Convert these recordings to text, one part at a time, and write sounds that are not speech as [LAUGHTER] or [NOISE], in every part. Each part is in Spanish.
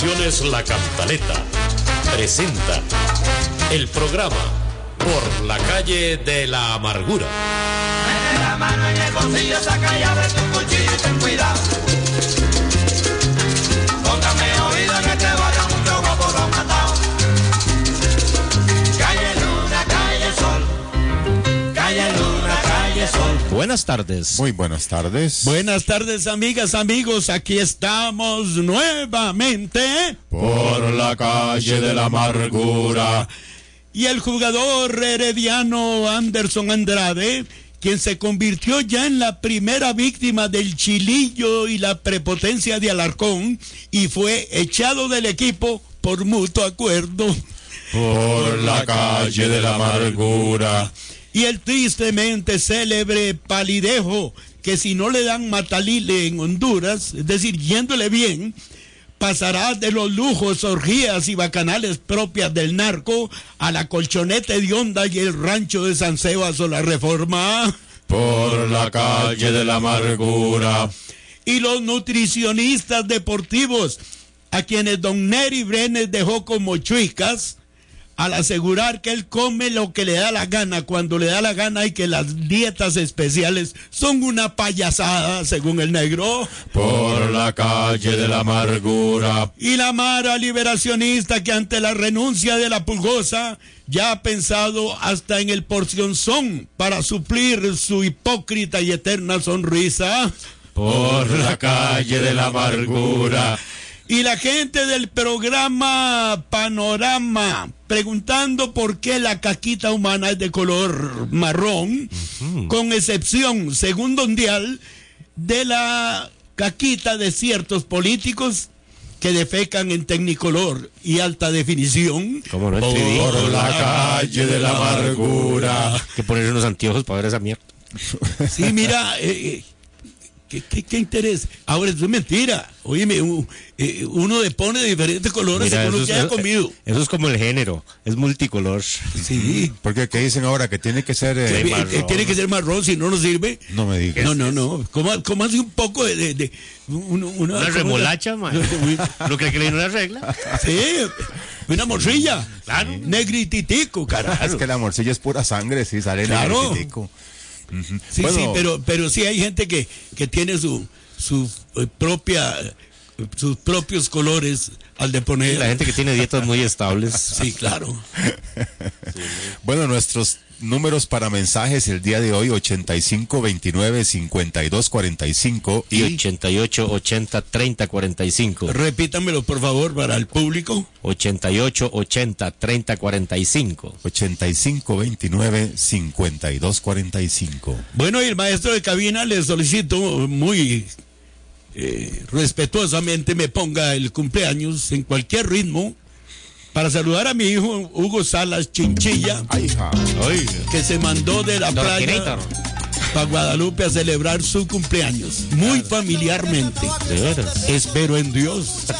Producciones La Cantaleta presenta el programa Por la calle de la amargura. Mete la mano en el bolsillo, saca ya de tu cuchillo y ten cuidado. Buenas tardes. Muy buenas tardes. Buenas tardes, amigas, amigos. Aquí estamos nuevamente. Por la calle de la amargura. Y el jugador herediano Anderson Andrade, quien se convirtió ya en la primera víctima del chilillo y la prepotencia de Alarcón, y fue echado del equipo por mutuo acuerdo. Por la calle de la amargura. Y el tristemente célebre Palidejo, que si no le dan matalile en Honduras, es decir, yéndole bien, pasará de los lujos, orgías y bacanales propias del narco a la colchoneta de onda y el rancho de San Sebas o la reforma. Por la calle de la amargura. Y los nutricionistas deportivos, a quienes don Neri Brenes dejó como chuicas, al asegurar que él come lo que le da la gana cuando le da la gana y que las dietas especiales son una payasada, según el negro. Por la calle de la amargura. Y la Mara liberacionista que ante la renuncia de la pulgosa ya ha pensado hasta en el porcionzón para suplir su hipócrita y eterna sonrisa. Por la calle de la amargura. Y la gente del programa Panorama preguntando por qué la caquita humana es de color marrón, con excepción, según Dondial, de la caquita de ciertos políticos que defecan en tecnicolor y alta definición. ¿Cómo no? En 3D. Por la calle de la amargura. Hay que poner unos anteojos para ver esa mierda. Sí, mira, eh, eh, ¿qué, qué, qué interés. Ahora, eso es mentira. Oíme, u- eh, uno le pone de diferentes colores Mira, según lo eso, que es, haya comido. eso es como el género, es multicolor. Sí. Porque ¿qué dicen ahora? Que tiene que ser... eh, Eh, marrón. eh, tiene que ser marrón, si no nos sirve. No me digas. No, no, no. ¿Cómo, cómo hace un poco de. de, de- un- una, Una ¿cómo remolacha, man. [LAUGHS] ¿Lo que le una regla? Sí, una morcilla. Claro. Negrititico, carajo. Es que la morcilla es pura sangre, sí, sale Claro. Sí, Bueno. sí, pero, pero sí hay gente que, que tiene su, su eh, propia, sus propios colores al de poner. La gente que tiene dietas muy [LAUGHS] estables. Sí, claro. Bueno, nuestros números para mensajes el día de hoy 85 29 52 45 Y y 88, 80, 30, 45. Repítamelo, por favor, para el público. 88, 80, 30, 45. 85 29 52 45. Bueno, y el maestro de cabina le solicito muy eh, respetuosamente me ponga el cumpleaños en cualquier ritmo para saludar a mi hijo Hugo Salas Chinchilla, Ay, que se mandó de la playa para Guadalupe a celebrar su cumpleaños, muy familiarmente. De veras. Espero en Dios. ¡Qué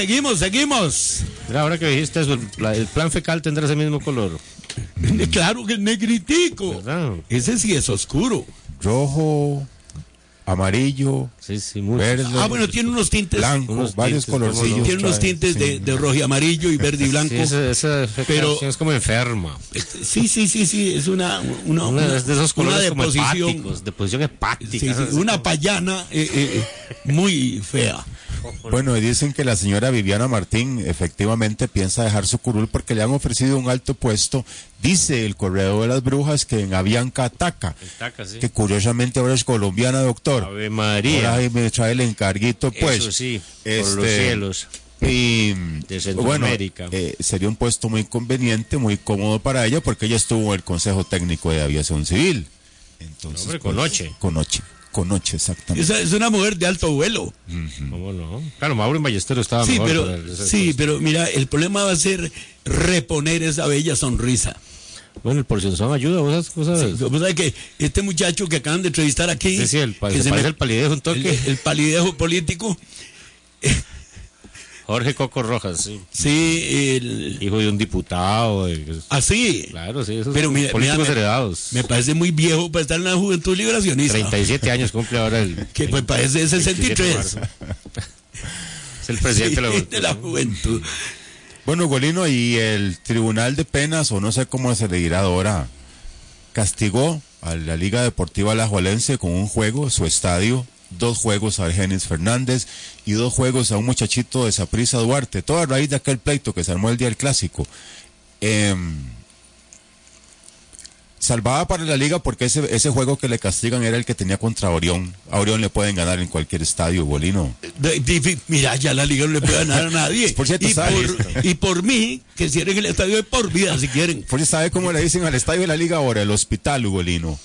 seguimos, seguimos. Mira, ahora que dijiste eso, el, la- el plan fecal tendrá ese mismo color. Claro que el negritico. ¿Verdad? Ese sí es oscuro. Rojo, amarillo, Sí, sí, verde, Ah, bueno, tiene unos tintes. blanco, unos varios colorcillos. Tiene unos tintes sí. de, de rojo y amarillo y verde y blanco. Sí, esa, esa Pero- es como enferma. Sí, sí, sí, sí, es una, una, Una una- de de esos una colores como deposición, hepáticos, deposición hepática. sí, sí, así una como- payana eh, eh, muy fea. [LAUGHS] Bueno, y dicen que la señora Viviana Martín efectivamente piensa dejar su curul porque le han ofrecido un alto puesto. Dice el correo de las brujas que en Avianca Ataca, Taca, sí. que curiosamente ahora es colombiana, doctor. Ave María. Ahora me trae el encarguito, pues. Eso sí, por Este, los cielos. Y De bueno, eh, sería un puesto muy conveniente, muy cómodo para ella, porque ella estuvo en el Consejo Técnico de Aviación Civil. Entonces, Hombre, con pues. Con. Cinco noches exactamente. Esa es una mujer de alto vuelo. ¿Cómo no? Claro, Mauro en Ballesteros estaba Sí, mejor pero, el- sí, pero mira, el problema va a ser reponer esa bella sonrisa. Bueno, el porcionzón ayuda, vos sabes cosas. Sí, vos sabés que este muchacho que acaban de entrevistar aquí. Sí, sí, el que se parece me- al palidejo un toque. El, el palidejo político. Jorge Coco Rojas, sí. Sí, el, Hijo de un diputado. de- así. Claro, sí, esos Pero son mira, políticos mira, heredados. Me parece muy viejo para estar en la juventud liberacionista. 37 años cumple ahora el. [LAUGHS] Que pues parece 27 de 63. marzo. Es el presidente de la Sí, de la juventud. Bueno, Golino, y el Tribunal de Penas, o no sé cómo se le dirá ahora, castigó a la Liga Deportiva Alajuelense con un juego, su estadio, dos juegos a Argenis Fernández y dos juegos a un muchachito de Saprissa Duarte, todo a raíz de aquel pleito que se armó el día del clásico. Em, salvaba para la liga porque ese, ese juego que le castigan era el que tenía contra Orión. A Orión le pueden ganar en cualquier estadio, de- mira, ya la liga no le puede ganar a nadie. [LAUGHS] Por cierto, y, por, y por mí, que cierren el estadio de por vida si quieren. Por eso sabe cómo le dicen al estadio de la liga ahora, el hospital, Ugolino.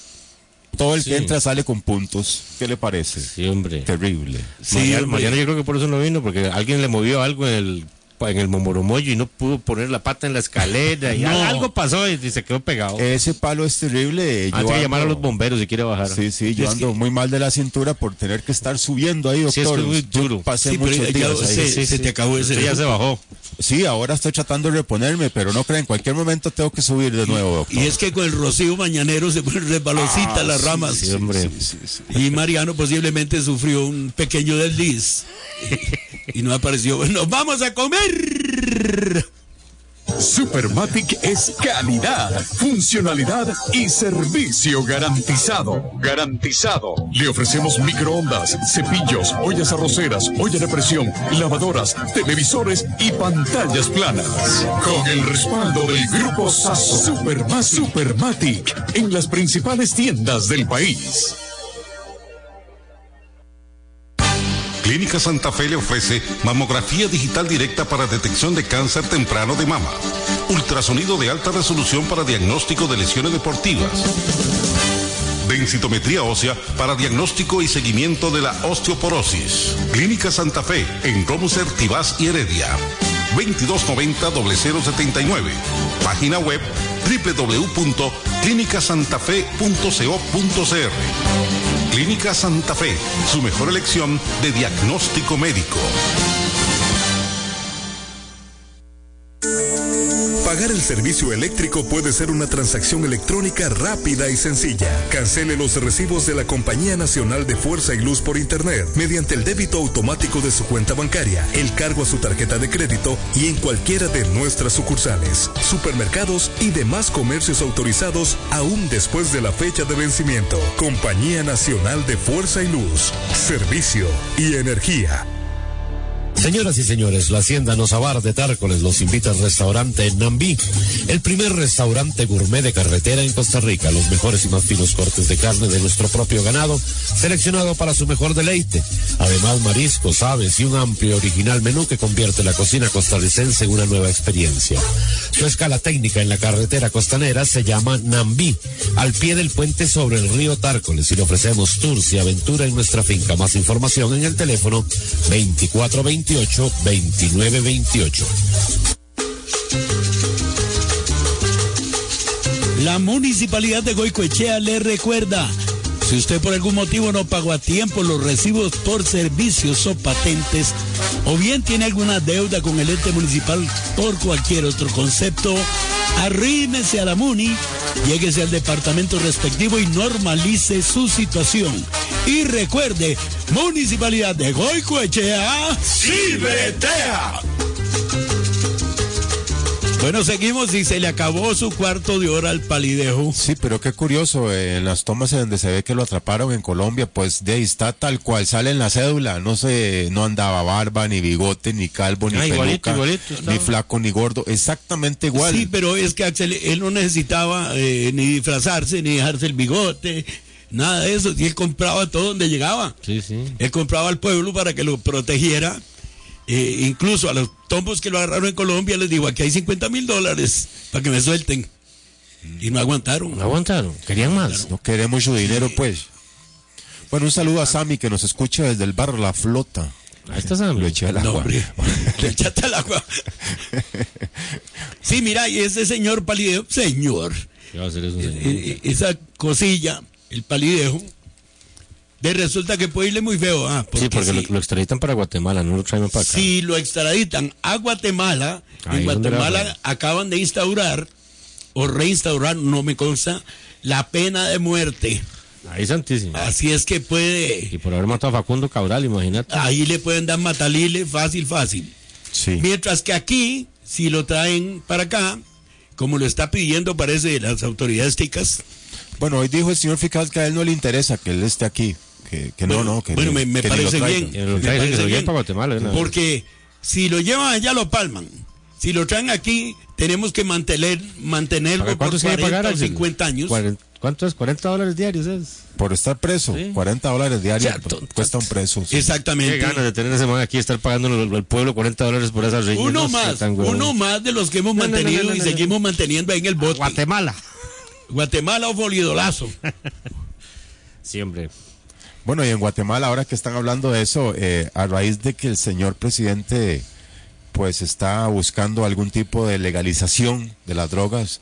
Todo el Sí. que entra sale con puntos. ¿Qué le parece? Sí, hombre. Terrible. Sí, Mariano, hombre. Mariano yo creo que por eso no vino, porque alguien le movió algo en el en el momoromoyo y no pudo poner la pata en la escalera y [LAUGHS] No. algo pasó y, se quedó pegado. Ese palo es terrible. Antes Yo que llamar a ando- los bomberos si quiere bajar. Sí, sí, yo Es ando que- muy mal de la cintura por tener que estar subiendo ahí, Sí, es doctor. que es muy Yo duro. Pasé Sí, muchos días ya ahí. se- se te acabó ese- ya se bajó. Sí, ahora estoy tratando de reponerme, pero no creo, en cualquier momento tengo que subir de nuevo, doctor. Y es que con el rocío mañanero se ponen resbalositas las ramas. Sí, hombre. Y Mariano posiblemente sufrió un pequeño desliz. [LAUGHS] y no apareció. Bueno, vamos a comer. Supermatic es calidad, funcionalidad y servicio garantizado. Garantizado. Le ofrecemos microondas, cepillos, ollas arroceras, olla de presión, lavadoras, televisores y pantallas planas. Con el respaldo del grupo Sasso. Supermatic. Supermatic en las principales tiendas del país. Clínica Santa Fe le ofrece mamografía digital directa para detección de cáncer temprano de mama, ultrasonido de alta resolución para diagnóstico de lesiones deportivas, densitometría ósea para diagnóstico y seguimiento de la osteoporosis. Clínica Santa Fe en Romuser, Tibás y Heredia. 2290-0079. Página web www.clinicasantafe.co.cr. Clínica Santa Fe, su mejor elección de diagnóstico médico. Pagar el servicio eléctrico puede ser una transacción electrónica rápida y sencilla. Cancele los recibos de la Compañía Nacional de Fuerza y Luz por Internet mediante el débito automático de su cuenta bancaria, el cargo a su tarjeta de crédito y en cualquiera de nuestras sucursales, supermercados y demás comercios autorizados aún después de la fecha de vencimiento. Compañía Nacional de Fuerza y Luz, Servicio y Energía. Señoras y señores, la Hacienda Nozabar de Tárcoles los invita al restaurante Nambí, el primer restaurante gourmet de carretera en Costa Rica. Los mejores y más finos cortes de carne de nuestro propio ganado, seleccionado para su mejor deleite. Además, mariscos, aves y un amplio original menú que convierte la cocina costarricense en una nueva experiencia. Su escala técnica en la carretera costanera se llama Nambí, al pie del puente sobre el río Tárcoles y le ofrecemos tours y aventura en nuestra finca. Más información en el teléfono 2428-2928. La municipalidad de Goicoechea le recuerda, si usted por algún motivo no pagó a tiempo los recibos por servicios o patentes, o bien tiene alguna deuda con el ente municipal por cualquier otro concepto, arrímese a la MUNI, lléguese al departamento respectivo y normalice su situación. Y recuerde, Municipalidad de Goicoechea, ¡sí! Bueno, seguimos y se le acabó su cuarto de hora al palidejo. Sí, pero qué curioso, eh, en las tomas en donde se ve que lo atraparon en Colombia, pues de ahí está tal cual sale en la cédula, no se, no andaba barba, ni bigote, ni calvo, ni Ah, peluca, igualito ni flaco, ni gordo, exactamente igual. Sí, pero es que Axel, él no necesitaba eh, ni disfrazarse, ni dejarse el bigote, nada de eso. Y él compraba todo donde llegaba. Sí, sí. Él compraba al pueblo para que lo protegiera. Eh, incluso a los tombos que lo agarraron en Colombia les digo, aquí hay 50 mil dólares para que me suelten. Y no aguantaron. No aguantaron. Querían más. No queremos su dinero, pues. Bueno, un saludo a Sammy que nos escucha desde el bar La Flota. Ahí está Sammy. Lo eché al No, agua. hombre, [LAUGHS] le echaste al agua. Sí, mira, y ese señor palidejo, señor, ¿Qué va a hacer eso, señor? eh, eh, esa cosilla, el palidejo, de resulta que puede irle muy feo. Ah, sí, porque lo, lo extraditan para Guatemala, no lo traen para acá. si lo extraditan a Guatemala, Ahí en Guatemala la- acaban de instaurar, o reinstaurar, no me consta, la pena de muerte. Ahí santísimo. Así es que puede, Y por haber matado a Facundo Cabral, imagínate. ahí le pueden dar matalile fácil, fácil. Sí. Mientras que aquí, si lo traen para acá, como lo está pidiendo, parece, las autoridades ticas. Bueno, hoy dijo el señor fiscal que a él no le interesa que él esté aquí. Que, que Bueno, no, no, que, bueno, ni- me, me que parece bien. Que me que parece se lleven bien. para Guatemala, vez. Porque si lo llevan allá, lo palman. Si lo traen aquí, tenemos que mantener, mantenerlo por ¿Cuánto se hay que 40 pagar? o Axel? 50 años. ¿Cuánto es? 40 dólares diarios es. Por estar preso, Sí. 40 dólares diarios O sea, cuesta un preso. sí. Qué Exactamente. ganas de tener ese man aquí, estar pagando al pueblo 40 dólares por esas riñas. Uno no más, uno más de los que hemos No, no, no, mantenido no, no, y no, seguimos manteniendo ahí en el bote. Guatemala. Guatemala o Folidolazo. Siempre. [LAUGHS] Bueno, y en Guatemala, ahora que están hablando de eso, eh, a raíz de que el señor presidente pues está buscando algún tipo de legalización de las drogas,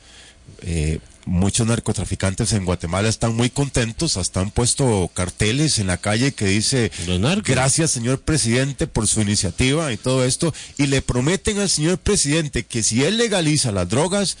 eh, muchos narcotraficantes en Guatemala están muy contentos, hasta han puesto carteles en la calle que dice gracias señor presidente por su iniciativa y todo esto, y le prometen al señor presidente que si él legaliza las drogas,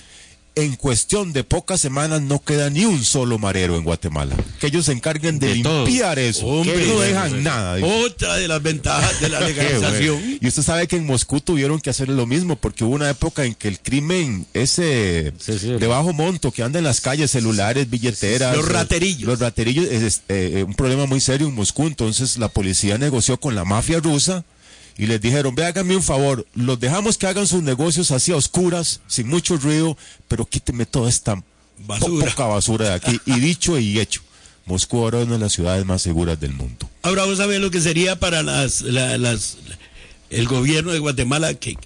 en cuestión de pocas semanas no queda ni un solo marero en Guatemala. Que ellos se encarguen de, De todo. limpiar eso. Hombre, que no dejan nada. Otra de las ventajas de la [LAUGHS] legalización. Y usted sabe que en Moscú tuvieron que hacer lo mismo, porque hubo una época en que el crimen, ese Sí, sí. de bajo monto que anda en las calles, celulares, billeteras. Los raterillos. Los raterillos es, es, eh, un problema muy serio en Moscú. Entonces la policía negoció con la mafia rusa y les dijeron, ve, háganme un favor, los dejamos que hagan sus negocios así a oscuras, sin mucho ruido, pero quíteme toda esta po- poca basura de aquí. Y dicho y hecho, Moscú ahora es una de las ciudades más seguras del mundo. Ahora vos sabés lo que sería para las, la- las el gobierno de Guatemala que,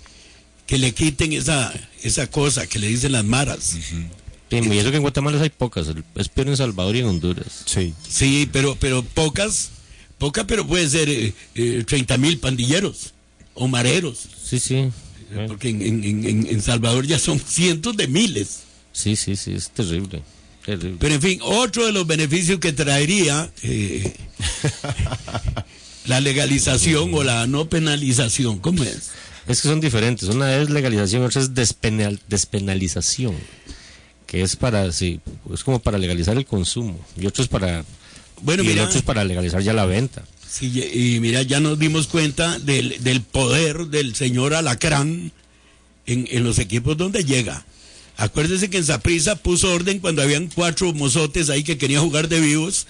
que le quiten esa, esa cosa que le dicen las maras. Sí, y eso que en Guatemala hay pocas. Es peor en Salvador y en Honduras. Sí. Sí, pero, pero pocas, pocas, pero puede ser eh, 30 mil pandilleros o mareros. Sí, sí. Bueno, Porque en, en- en- en Salvador ya son [LAUGHS] cientos de miles. sí, sí, sí, es terrible. Terrible. Pero en fin, otro de los beneficios que traería eh, [LAUGHS] la legalización o la no penalización, ¿cómo es? Es que son diferentes. Una es legalización, otra es despenal- despenalización. Que es para, sí, es como para legalizar el consumo. Y otro es para, Bueno, y el mira, otro es para legalizar ya la venta. sí, y mira, ya nos dimos cuenta del, del poder del señor Alacrán en, en los equipos donde llega. Acuérdese que en Saprisa puso orden cuando habían cuatro mozotes ahí que querían jugar de vivos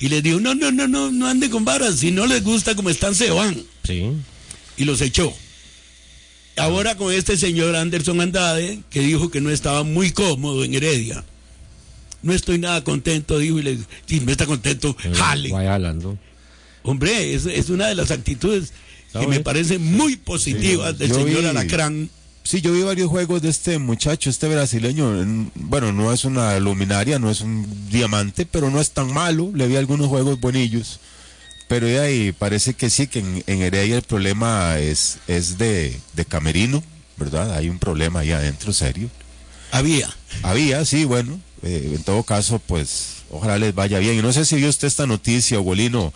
y les dijo, no, no, no, no, no ande con varas, si no les gusta como están, se van. Sí. y los echó. Ahora con este señor Anderson Andrade, que dijo que no estaba muy cómodo en Heredia. No estoy nada contento, dijo, y le si no está contento, jale. Vaya jalando. Hombre, es, es una de las actitudes que me bien. parecen muy positivas del Yo señor vi- Alacrán. Sí, yo vi varios juegos de este muchacho, este brasileño. en- Bueno, no es una luminaria, no es un diamante, pero no es tan malo. Le vi algunos juegos buenillos. Pero de ahí parece que sí, que en, en Heredia el problema es, es de, de camerino, ¿verdad? Hay un problema ahí adentro, serio. Había. Había, sí, bueno. Eh, en todo caso, pues, ojalá les vaya bien. Y no sé si vio usted esta noticia, abuelino.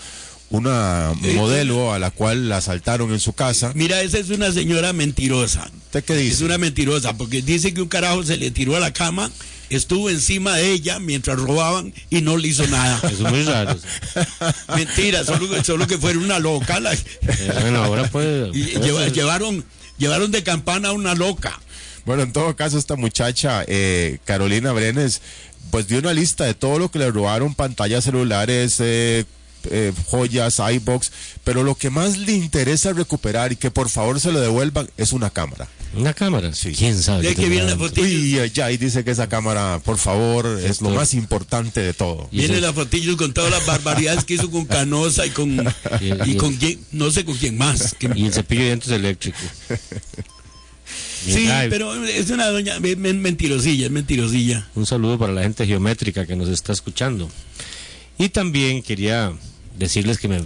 Una modelo a la cual la asaltaron en su casa. Mira, esa es una señora mentirosa. ¿Usted qué dice? Es una mentirosa, porque dice que un carajo se le tiró a la cama, estuvo encima de ella mientras robaban y no le hizo nada. [LAUGHS] Eso es muy raro. [LAUGHS] Mentira, solo, solo que fuera una loca. la- bueno, ahora puede. y puede lleva- ser. llevaron, llevaron de campana a una loca. Bueno, en todo caso, esta muchacha, eh, Carolina Brenes, pues dio una lista de todo lo que le robaron, pantallas celulares, eh, eh, joyas, iBox, pero lo que más le interesa recuperar y que por favor se lo devuelvan es una cámara. Una cámara. Sí. ¿Quién sabe? De que viene la fotillo. Uy, ay, ay, dice que esa cámara, por favor, es lo más importante de todo. Y Viene la fotillo con todas las barbaridades que hizo con Canosa y con, [LAUGHS] Y- y y- con quién, no sé con quién más. que- Y el cepillo de dientes eléctrico. Sí, ay, pero es una doña mentirosilla, es mentirosilla. Un saludo para la gente geométrica que nos está escuchando. Y también quería decirles que me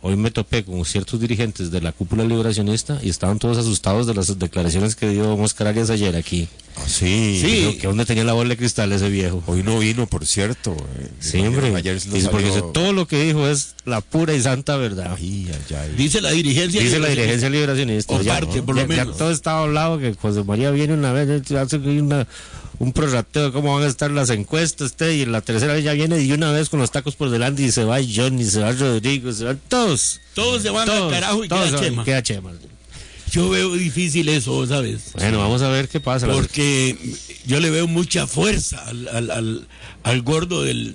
hoy me topé con ciertos dirigentes de la cúpula liberacionista y estaban todos asustados de las declaraciones que dio Oscar Arias ayer aquí. Ah, sí. Dijo que dónde tenía la bola de cristal ese viejo. Hoy no vino, por cierto. eh, Sí, que Ayer porque salió- dice, todo lo que dijo es la pura y santa verdad. Ay, ay, ay. Dice la dirigencia. Dice la dirigencia liberacionista. O ya, parte, por lo ya- ya menos. todo está hablado que José María viene una vez, hace una, un prorrateo de cómo van a estar las encuestas, este, y en la tercera vez ya viene y una vez con los tacos por delante y se va Johnny, se va Rodrigo, se van todos. Todos se van al Todos, carajo y todos queda Chema. queda Chema. Yo veo difícil eso, ¿sabes? Bueno, vamos a ver qué pasa. Porque yo le veo mucha fuerza al, al, al, al gordo del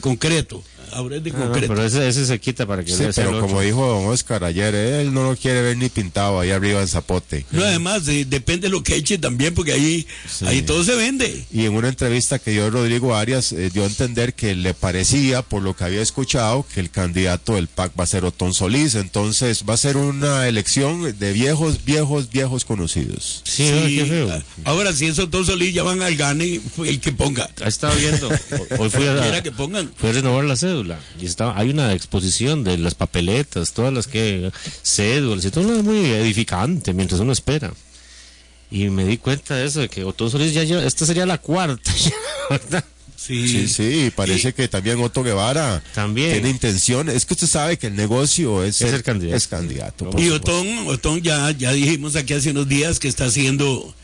concreto. Ahora es de Ah, no, concreto. pero ese, ese se quita para que Sí, pero como dijo don Oscar ayer, él no lo quiere ver ni pintado ahí arriba en Zapote. No, además, eh, depende de lo que eche también, porque ahí, Sí. ahí todo se vende. Y en una entrevista que dio Rodrigo Arias, eh, dio a entender que le parecía, por lo que había escuchado, que el candidato del PAC va a ser Otón Solís. Entonces va a ser una elección de viejos, viejos, viejos conocidos. Sí, qué feo. Ahora, si esos dos solís ya van al gane, fue el que ponga. Ahí estaba viendo. Hoy fui a, Quiera que pongan. fui a renovar la cédula y estaba, hay una exposición de las papeletas, todas las que cédulas y todo lo muy edificante mientras uno espera. Y me di cuenta de eso, de que Otón Solís ya lleva, esta sería la cuarta, [LAUGHS] ¿verdad? Sí. Sí, sí, y parece que también Otto Guevara También. tiene intención. Es que usted sabe que el negocio es, Es el candidato. Es candidato. Y. Otón, Otón ya, ya dijimos aquí hace unos días que está siendo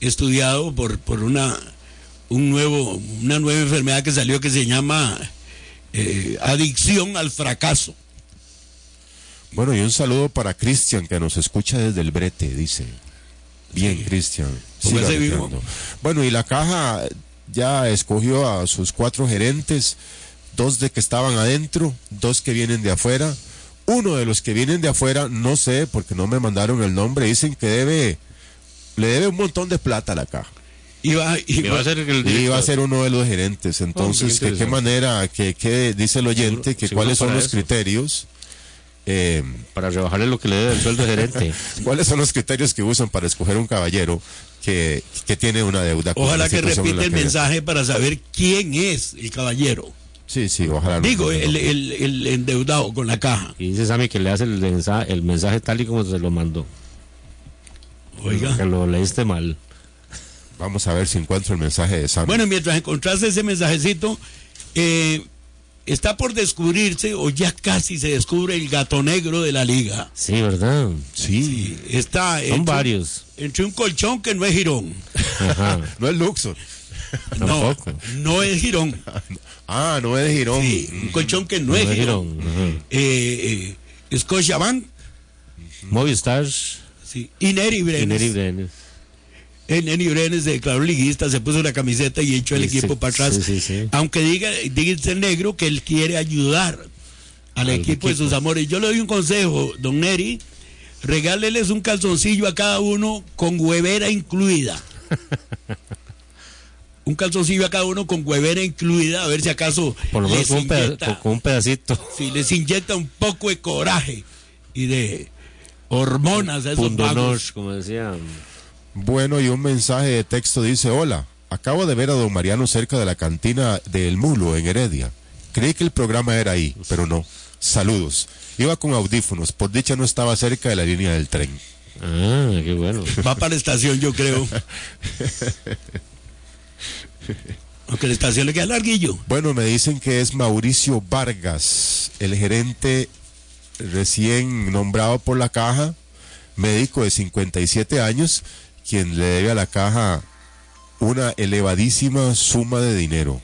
estudiado por, por una, un nuevo, una nueva enfermedad que salió que se llama eh, adicción al fracaso. Bueno, y un saludo para Cristian que nos escucha desde el brete, dice. Bien, Cristian. Bueno, y la caja ya escogió a sus cuatro gerentes, dos de que estaban adentro, dos que vienen de afuera. Uno de los que vienen de afuera, no sé, porque no me mandaron el nombre, dicen que debe, le debe un montón de plata a la caja. Iba, Y iba- va a ser el iba a ser uno de los gerentes. Entonces, qué ¿de qué manera, que, que dice el oyente, que seguro cuáles son los eso. criterios? Eh, para rebajarle lo que le debe el sueldo de gerente. [LAUGHS] ¿Cuáles son los criterios que usan para escoger un caballero que, que tiene una deuda? con ojalá que la el que- mensaje para saber quién es el caballero. Sí, sí, ojalá. no- Digo, no- el, el, el endeudado con la caja. Y dice Sammy que le hace el mensaje, el mensaje tal y como se lo mandó. Oiga. Que lo leíste mal. Vamos a ver si encuentro el mensaje de Sam. Bueno, mientras encontraste ese mensajecito, eh, está por descubrirse, o ya casi se descubre, el gato negro de la liga. Sí, ¿verdad? sí. Está Son entre, varios. entre un colchón que no es girón. Ajá. [LAUGHS] No es Luxor. No, Tampoco. no es girón. [LAUGHS] Ah, no es Girón. Sí, un colchón que no, No es es girón. Girón. Eh, eh, Scotiabank, Movistar sí. y Neri y Brenes. Neri Brenes. El Neni Brenes se declaró liguista, se puso la camiseta y echó el Sí, equipo sí, para atrás. sí. Aunque diga, diga el negro que él quiere ayudar al, Al equipo, de sus amores. Yo le doy un consejo, don Neri, regáleles un calzoncillo a cada uno con huevera incluida. [LAUGHS] un calzoncillo a cada uno con huevera incluida, a ver si acaso Por lo menos un, peda- un pedacito. si les inyecta un poco de coraje y de hormonas a esos Pundonor, como decía. Bueno, y un mensaje de texto dice, hola, acabo de ver a don Mariano cerca de la cantina del Mulo en Heredia. Creí que el programa era ahí, pero no. Saludos. Iba con audífonos, por dicha no estaba cerca de la línea del tren. Ah, qué bueno. [LAUGHS] Va para la estación, yo creo. [LAUGHS] Aunque la estación le queda larguillo. Bueno, me dicen que es Mauricio Vargas, el gerente recién nombrado por la caja, médico de 57 años, quien le debe a la caja una elevadísima suma de dinero.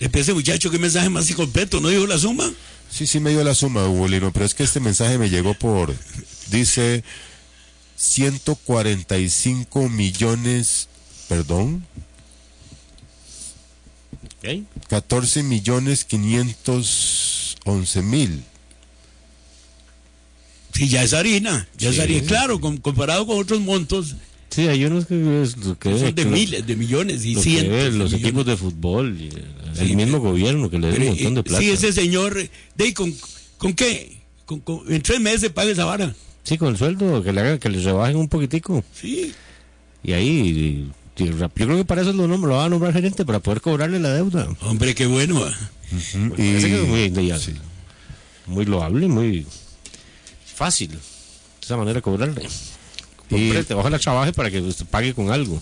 Después ese muchacho, qué mensaje más incompleto, ¿no dijo la suma? Sí, sí me dio la suma, Hugo Lino, pero es que este mensaje me llegó por, dice, 145 millones, perdón, Ok. 14 millones 511 mil. Sí, ya es harina, ya es harina. Claro, com- comparado con otros montos, Sí, hay unos que, es que son de que miles, de millones y lo que cientos. de los millones. equipos de fútbol, y, el Sí, mismo gobierno que le Pero, un montón de eh, plata. Sí, ese señor, de, ¿con, ¿con qué? Con- con- en tres meses paga esa vara. Sí, con el sueldo, que le hagan, que les rebajen un poquitico. Sí. Y ahí, y- y rap- yo creo que para eso lo, lo van a nombrar gerente, para poder cobrarle la deuda. Hombre, qué bueno. ah. Ujú, Me parece que es muy, sí. muy loable, muy fácil. De esa manera de cobrarle. Comprete, ojalá trabaje para que usted pague con algo.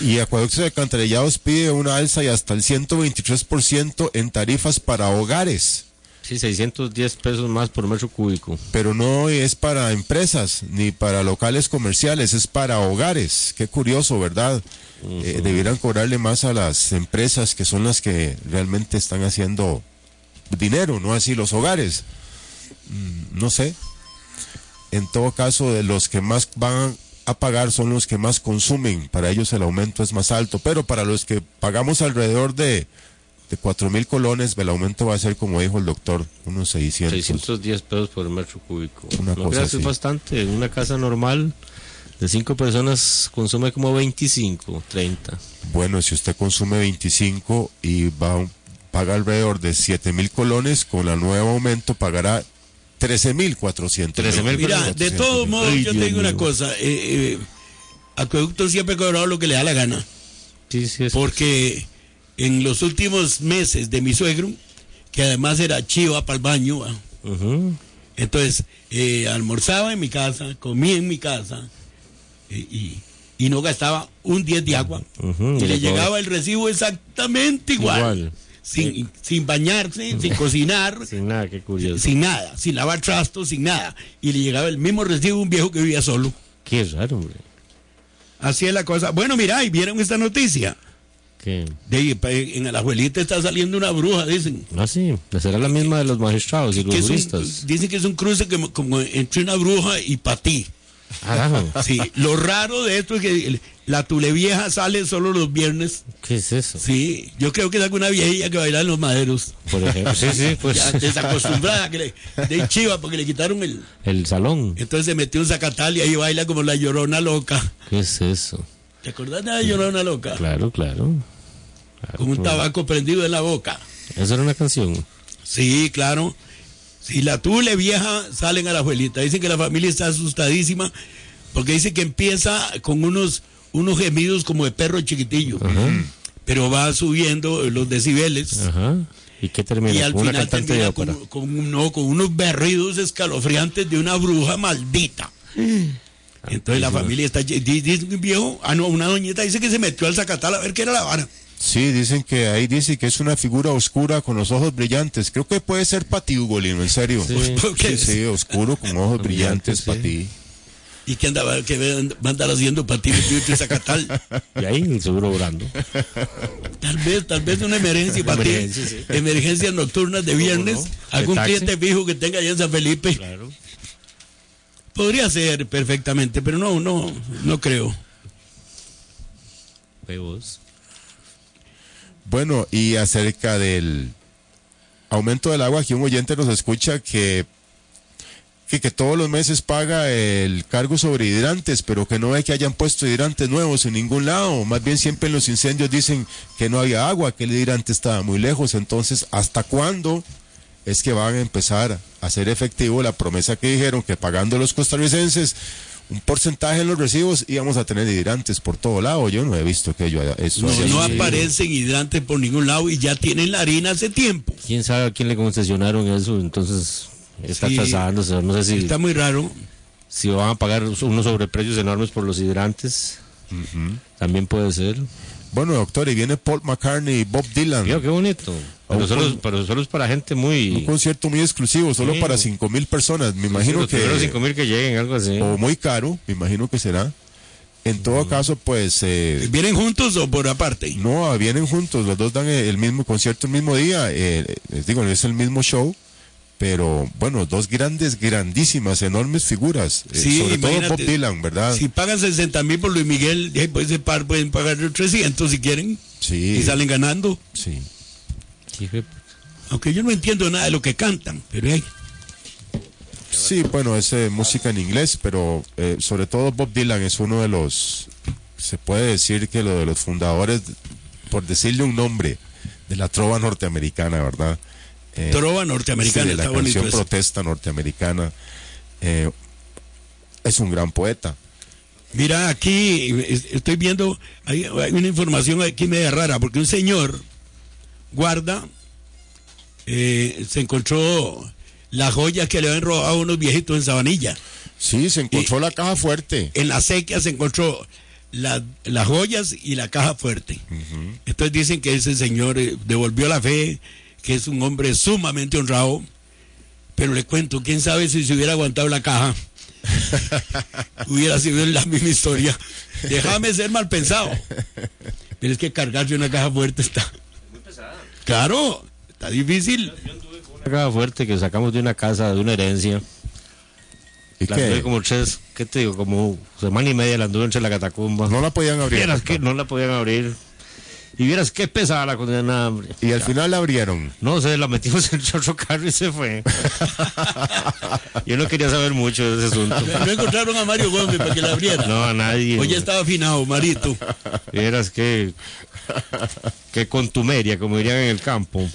Y Acueductos de Alcantarillados pide una alza y hasta el 123% en tarifas para hogares. Sí, 610 pesos más por metro cúbico. Pero no es para empresas ni para locales comerciales, es para hogares. Qué curioso, ¿verdad? Eh, debieran cobrarle más a las empresas que son las que realmente están haciendo dinero, no así los hogares. Mm, no sé. En todo caso, de los que más van a pagar son los que más consumen. Para ellos el aumento es más alto. Pero para los que pagamos alrededor de, de 4 mil colones, el aumento va a ser, como dijo el doctor, unos 600. 610 pesos por metro cúbico. Una no cosa así. es bastante. En una casa normal de 5 personas consume como 25, 30. Bueno, si usted consume 25 y va paga alrededor de 7 mil colones, con el nuevo aumento pagará 13 mil 400. 13.400. Mira, de todos modos, yo te digo una cosa. Eh, eh, Acueducto siempre ha cobrado lo que le da la gana. Sí, sí. Porque en los últimos meses de mi suegro, que además era chiva para el baño, entonces eh, almorzaba en mi casa, comía en mi casa eh, y, y no gastaba un 10 de agua. Ujú, y le llegaba el recibo exactamente igual. Igual. Sin, sin bañarse, sin cocinar, [LAUGHS] Sin nada, qué curioso. sin nada, sin lavar trastos, sin nada. Y le llegaba el mismo recibo un viejo que vivía solo. Qué raro, hombre. Así es la cosa. Bueno, mira, y vieron esta noticia. ¿Qué? De, en la abuelita está saliendo una bruja, dicen. Ah, sí. Será la misma de los magistrados y los Que un- dicen que es un cruce como, como entre una bruja y patí. Carajo. Sí, lo raro de esto es que la tule vieja sale solo los viernes. ¿Qué es eso? Sí, yo creo que es alguna viejilla que baila en los maderos. Por ejemplo. Sí, sí, pues. Ya desacostumbrada, que le, de chiva porque le quitaron el. El salón. Entonces se metió un zacatal y ahí baila como la llorona loca. ¿Qué es eso? ¿Te acordás de la llorona loca? Claro, claro. Claro, Con un claro. tabaco prendido en la boca. Esa era una canción. Sí, claro. Si la tule vieja salen a la abuelita. Dicen que la familia está asustadísima porque dice que empieza con unos, unos gemidos como de perro chiquitillo. Pero va subiendo los decibeles. Ajá. ¿Y qué termina? Y al Con final de termina ópera. con, con un- no, con unos berridos escalofriantes de una bruja maldita. Entonces la familia está... Dice un viejo, ah no, una doñita dice que se metió al zacatal a ver qué era la vara. Sí, dicen que ahí dice que es una figura oscura con los ojos brillantes. Creo que puede ser para ti, Ugolino, en serio. Sí. [LAUGHS] Sí, sí, oscuro con ojos Brillantes, ti. ¿Y qué andaba, qué va a andar haciendo para ti entre zacatal? Y ahí seguro orando. Tal vez, tal vez una emergencia para ti. Emergencia, sí. Emergencias nocturnas de viernes. no? Algún De cliente fijo que tenga allá en San Felipe. Claro. Podría ser perfectamente, pero no, no, no creo. Ve vos. Bueno, y acerca del aumento del agua, aquí un oyente nos escucha que, que, que todos los meses paga el cargo sobre hidrantes, pero que no ve que hayan puesto hidrantes nuevos en ningún lado. Más bien siempre en los incendios dicen que no había agua, que el hidrante estaba muy lejos. Entonces, ¿hasta cuándo es que van a empezar a hacer efectivo la promesa que dijeron que pagando los costarricenses un porcentaje en los recibos íbamos a tener hidrantes por todo lado? Yo no he visto que yo haya- eso No, no aparecen hidrantes por ningún lado y ya tienen la harina hace tiempo. ¿Quién sabe a quién le concesionaron eso? Entonces está Sí. trazándose. No sé si, Está muy raro. si van a pagar unos sobreprecios enormes por los hidrantes. También puede ser. Bueno, doctor, y viene Paul McCartney y Bob Dylan. Mira, qué bonito. Pero solo, con- pero solo es para gente Un muy... concierto muy exclusivo, solo Sí. para cinco mil personas. Me imagino los primeros que. cinco mil que lleguen, algo así. O muy caro, me imagino que será. En todo caso, pues. eh, ¿Vienen juntos o por aparte? no, vienen juntos, los dos dan el mismo concierto el mismo día. eh, les digo, es el mismo show. Pero bueno, dos grandes, grandísimas, enormes figuras. eh, Sí, sobre todo. Bob Dylan, ¿verdad? Si pagan 60 mil por Luis Miguel, eh, pues ese par pueden pagar 300 si quieren Sí. y salen ganando. Sí. Aunque yo no entiendo nada de lo que cantan, pero hey, Sí, bueno, es eh, música en inglés, pero eh, sobre todo Bob Dylan es uno de los, se puede decir que lo de los fundadores, por decirle un nombre, de la trova norteamericana, ¿verdad? Eh, trova norteamericana, sí, de la está canción protesta norteamericana. eh, es un gran poeta. Mira, aquí es- estoy viendo, hay, hay una información aquí media rara, porque un señor guarda eh, se encontró la joya que le habían robado a unos viejitos en Sabanilla. Sí, se encontró la caja fuerte. En la sequía se encontró la- las joyas y la caja fuerte. Entonces dicen que ese señor eh, devolvió la fe, que es un hombre sumamente honrado. Pero le cuento, quién sabe si se hubiera aguantado la caja. [LAUGHS] hubiera sido la misma historia. Déjame ser mal pensado. Pero es que cargarse una caja fuerte está. Muy pesada. Claro, está difícil. Una caja fuerte que sacamos de una casa, de una herencia. ¿Y La anduve qué? como tres, ¿qué te digo? Como semana y media la anduve entre la catacumba. No la podían abrir. Que no la podían abrir. Y vieras qué pesada la condenada, hombre. Y al final la abrieron. No sé, la metimos [LAUGHS] en otro carro y se fue. [LAUGHS] Yo no quería saber mucho de ese asunto. No encontraron a Mario Gómez para que la abriera. No, a nadie. Oye, estaba afinado, Marito. Vieras que. Qué contumeria, como dirían en el campo.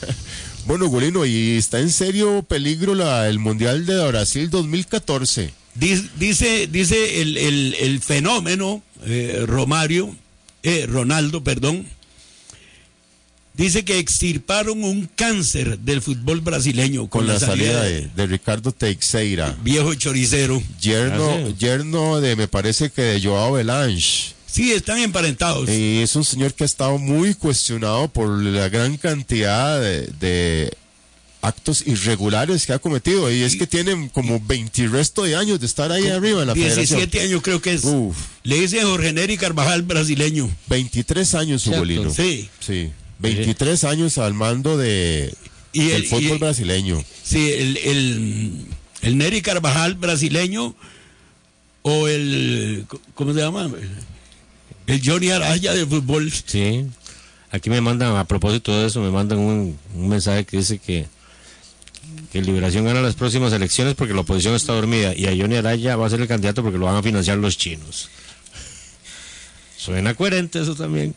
Bueno, Golino, y está en serio peligro la, el Mundial de Brasil 2014. Dice, dice, dice el, el- el fenómeno, eh, Romario, eh, Ronaldo, perdón, dice que extirparon un cáncer del fútbol brasileño Con la salida de, de Ricardo Teixeira. viejo choricero. Yerno, Ah, yerno de, me parece que de Joao Belange. Sí, están emparentados. Y es un señor que ha estado muy cuestionado por la gran cantidad de, de actos irregulares que ha cometido. Y es que tienen como 20 y resto de años de estar ahí arriba en la 17 federación. años creo que es. Uf, Le dice Jorge Neri Carvajal brasileño. 23 años su Cierto. Golino. Sí. Sí, 23 años al mando de, Y del el- fútbol y- brasileño. Sí, el, el, el Neri Carvajal brasileño o el, ¿cómo se llama? El Johnny Araya de fútbol. Sí. Aquí me mandan, a propósito de eso, me mandan un, un mensaje que dice que, que Liberación gana las próximas elecciones porque la oposición está dormida y a Johnny Araya va a ser el candidato porque lo van a financiar los chinos. Suena coherente eso también.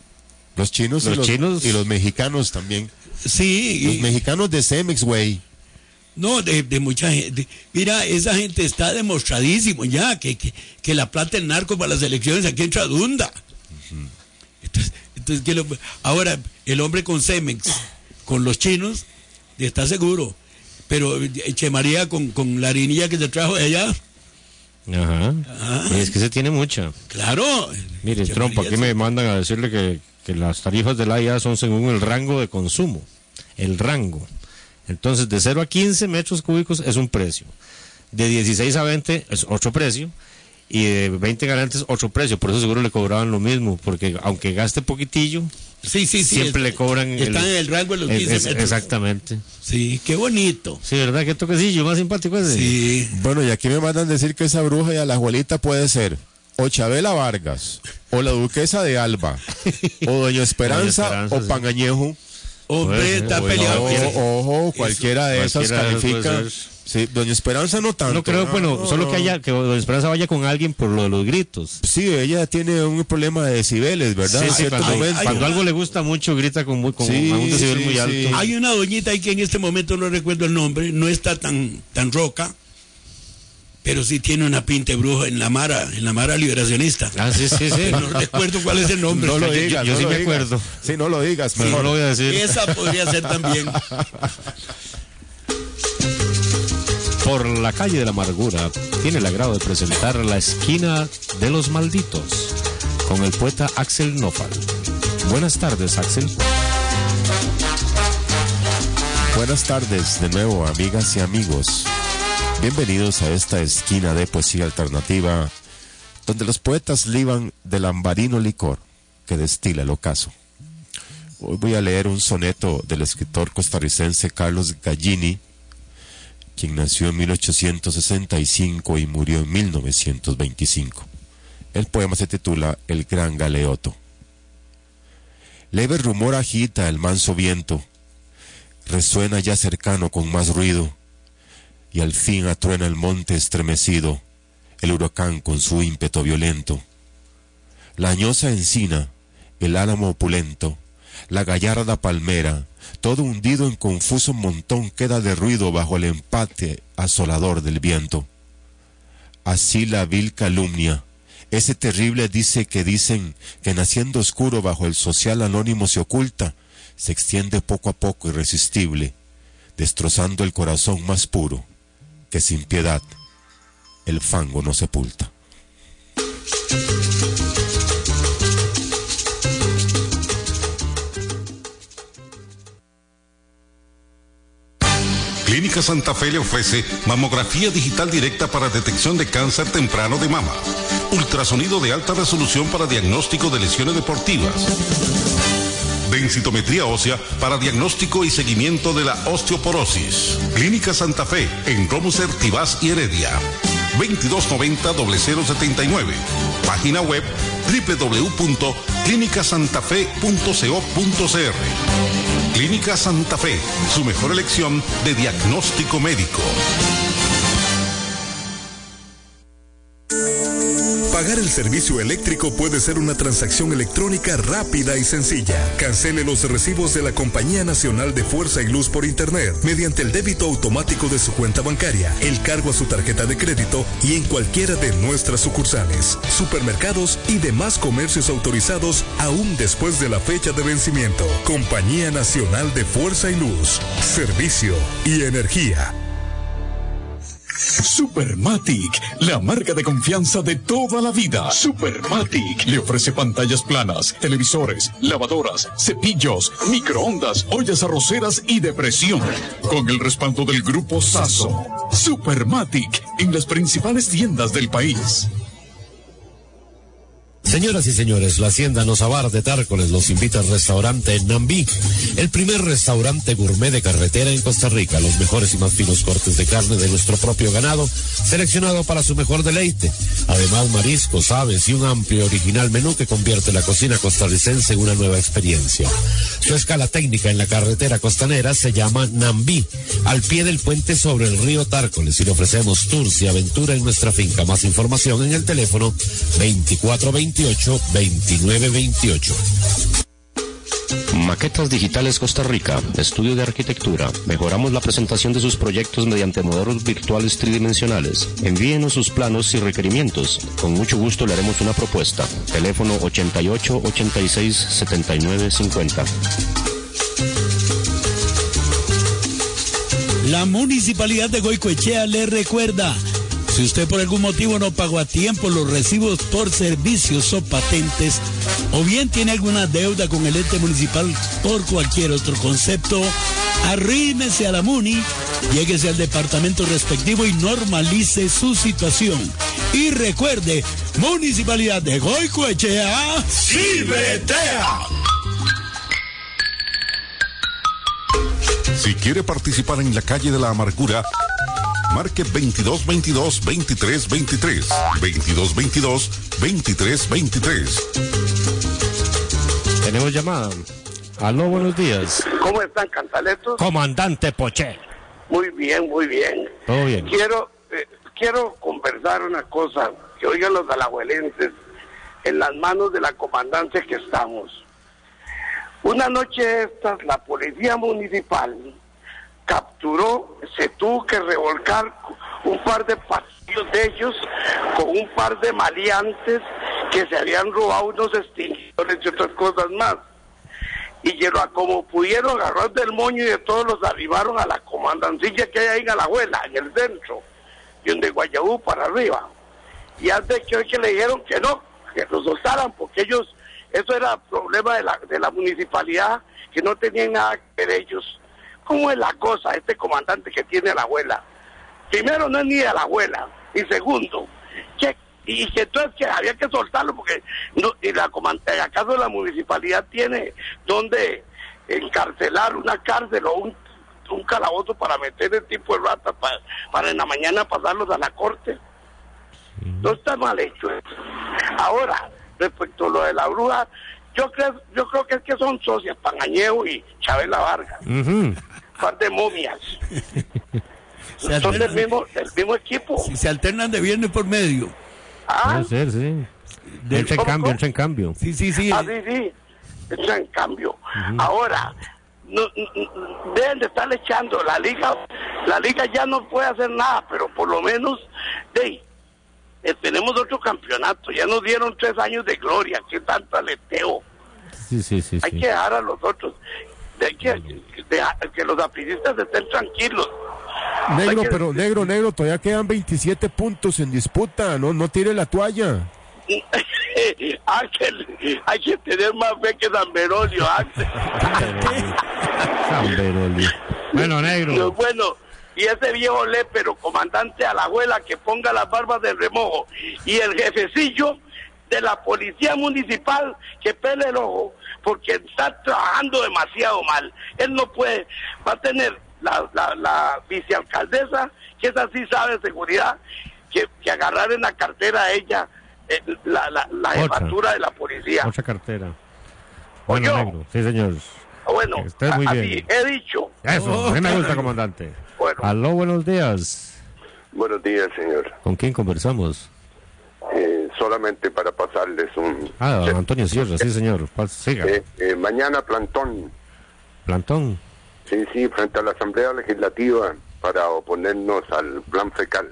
Los chinos, y, Los los chinos- y los mexicanos también. Sí, Los y- mexicanos de Cemex, güey. no, de, de mucha gente. Mira, esa gente está demostradísimo ya que, que, que la plata del narco para las elecciones aquí entra dunda. Entonces, entonces ¿qué lo- ahora, el hombre con Cemex, con los chinos, está seguro. Pero Che María con, con la harinilla que se trajo de allá, Ajá. Ah. Y es que se tiene mucha. claro. Mire, Trump, aquí me mandan a decirle que, que las tarifas del AIA son según el rango de consumo. El rango. Entonces, de 0 a 15 metros cúbicos es un precio. De 16 a 20 es otro precio. Y de 20 galantes otro precio. Por eso seguro le cobraban lo mismo. Porque aunque gaste poquitillo, Sí, sí, sí. siempre es- le cobran. Están en el rango de los es- 15 es- metros. Exactamente. Sí, qué bonito. Sí, ¿verdad? Qué toquecillo más simpático ese. Sí. Bueno, y aquí me mandan decir que esa bruja y a la abuelita puede ser o Chabela Vargas, o la duquesa de Alba, o Doña Esperanza, Esperanza, o sí. Pangañejo. Hombre, está o- peleado. Ojo, ojo, cualquiera de esas Cualquiera califica. Sí, Doña Esperanza no tanto. No creo, bueno, no, solo no. que haya, que Doña Esperanza vaya con alguien por lo de los gritos. Sí, ella tiene un problema de decibeles, ¿verdad? Sí, sí, cuando, cuando algo le gusta mucho, grita con, muy, con Sí, a un decibel sí, muy sí. alto. Hay una doñita ahí que en este momento no recuerdo el nombre, no está tan, tan roca, pero sí tiene una pinta de brujo en la Mara, en la Mara liberacionista. Ah, sí, sí, sí. [LAUGHS] No recuerdo cuál es el nombre. No lo digas. yo no sí lo me digas. acuerdo. Sí, no lo digas, Pero no mejor. lo voy a decir. Esa podría ser también. [LAUGHS] Por la calle de la amargura, tiene el agrado de presentar La esquina de los malditos con el poeta Axel Nopal. Buenas tardes, Axel. Buenas tardes de nuevo, amigas y amigos. Bienvenidos a esta esquina de poesía alternativa, donde los poetas liban del ambarino licor que destila el ocaso. Hoy voy a leer un soneto del escritor costarricense Carlos Gallini, quien nació en 1865 y murió en 1925. El poema se titula El Gran Galeoto. Leve rumor agita el manso viento, resuena ya cercano con más ruido, y al fin atruena el monte estremecido, el huracán con su ímpeto violento. La añosa encina, el álamo opulento, la gallarda palmera, todo hundido en confuso montón queda de ruido bajo el empate asolador del viento. Así la vil calumnia, ese terrible dice que dicen que naciendo oscuro bajo el social anónimo se oculta, se extiende poco a poco irresistible, destrozando el corazón más puro, que sin piedad el fango no sepulta. Clínica Santa Fe le ofrece mamografía digital directa para detección de cáncer temprano de mama, ultrasonido de alta resolución para diagnóstico de lesiones deportivas, densitometría ósea para diagnóstico y seguimiento de la osteoporosis. Clínica Santa Fe en Romuser, Tibás y Heredia. 2290-0079. Página web www.clinicasantafe.co.cr. Clínica Santa Fe, su mejor elección de diagnóstico médico. Pagar el servicio eléctrico puede ser una transacción electrónica rápida y sencilla. Cancele los recibos de la Compañía Nacional de Fuerza y Luz por Internet mediante el débito automático de su cuenta bancaria, el cargo a su tarjeta de crédito y en cualquiera de nuestras sucursales, supermercados y demás comercios autorizados aún después de la fecha de vencimiento. Compañía Nacional de Fuerza y Luz, Servicio y Energía. Supermatic, la marca de confianza de toda la vida. Supermatic le ofrece pantallas planas, televisores, lavadoras, cepillos, microondas, ollas arroceras y de presión. Con el respaldo del grupo Saso. Supermatic en las principales tiendas del país. Señoras y señores, la Hacienda Nozabar de Tárcoles los invita al restaurante Nambí, el primer restaurante gourmet de carretera en Costa Rica. Los mejores y más finos cortes de carne de nuestro propio ganado, seleccionado para su mejor deleite. Además, mariscos, aves y un amplio original menú que convierte la cocina costarricense en una nueva experiencia. Su escala técnica en la carretera costanera se llama Nambí, al pie del puente sobre el río Tárcoles y le ofrecemos tours y aventura en nuestra finca. Más información en el teléfono 2420 2928. Maquetas Digitales Costa Rica, estudio de arquitectura. Mejoramos la presentación de sus proyectos mediante modelos virtuales tridimensionales. Envíenos sus planos y requerimientos. Con mucho gusto le haremos una propuesta. Teléfono 88 86 79 50. La Municipalidad de Goicoechea le recuerda si usted por algún motivo no pagó a tiempo los recibos por servicios o patentes, o bien tiene alguna deuda con el ente municipal por cualquier otro concepto, arrímese a la MUNI, lléguese al departamento respectivo y normalice su situación. Y recuerde, Municipalidad de Goicoechea, ¡Cibetea! Si quiere participar en la calle de la amargura, marque 2222 2323 2222 2323 Tenemos llamada. Aló, buenos días. ¿Cómo están, cantaletos? Comandante Poche. Muy bien, muy bien. Todo bien. Quiero, eh, quiero conversar una cosa, que oigan los alajuelenses, en las manos de la comandancia que estamos. Una noche estas, la policía municipal capturó, se tuvo que revolcar un par de pasillos de ellos con un par de maleantes que se habían robado unos extinguidores y otras cosas más. Y como pudieron agarrar del moño y de todos los arribaron a la comandancilla que hay ahí en la abuela, en el centro, y de Guayabú para arriba. Y antes que hoy que le dijeron que no, que los soltaran, porque ellos, eso era problema de la, de la municipalidad, que no tenían nada que ver ellos. ¿Cómo es la cosa este comandante que tiene la abuela? Primero, no es ni de la abuela. Y segundo, que, y que entonces que había que soltarlo porque no, y la comandante, acaso la municipalidad tiene donde encarcelar una cárcel o un, un calabozo para meter el tipo de ratas para, para en la mañana pasarlos a la corte. No está mal hecho eso. Ahora, respecto a lo de la bruja, yo creo, yo creo que es que son socias, Pangañeo y Chabela Vargas. Ujú. Par de momias. [LAUGHS] Se Son del mismo, del mismo equipo. si se alternan de viernes por medio. Ah, Puede ser, sí. Del- Entra en ¿Cómo, cambio, entra en cambio. Sí, sí, sí. ah, sí, sí. Eso en cambio. Ahora, no, no- deben de estar echando. La liga, la liga ya no puede hacer nada, pero por lo menos, de, eh, tenemos otro campeonato. Ya nos dieron tres años de gloria. ¿Qué tanto aleteo? Sí, sí, sí. Hay que dejar a los otros. de que, de- que los aprilistas estén tranquilos. Negro, Hay que- pero negro, negro, todavía quedan 27 puntos en disputa, no, no tire la toalla. [LAUGHS] Ángel, hay que tener más fe que San Berolio, Ángel. [LAUGHS] San Berolio. Bueno, negro. Bueno, y ese viejo lépero, comandante a la abuela que ponga las barbas del remojo, y el jefecillo de la policía municipal que pele el ojo, porque está trabajando demasiado mal. Él no puede, va a tener la, la, la vicealcaldesa, que esa sí sabe seguridad, que, que agarrar en la cartera a ella eh, la, la, la jefatura de la policía. Otra cartera. Bueno, negro. Sí, señor. Bueno, Que estés muy bien. he dicho. Eso, mí me gusta, comandante. Aló, buenos días. Buenos días, señor. ¿Con quién conversamos? Solamente para pasarles un... Ah, don Antonio Sierra, sí, señor. Siga. Eh, eh, mañana plantón, Plantón. sí, sí, frente a la Asamblea Legislativa para oponernos al plan fecal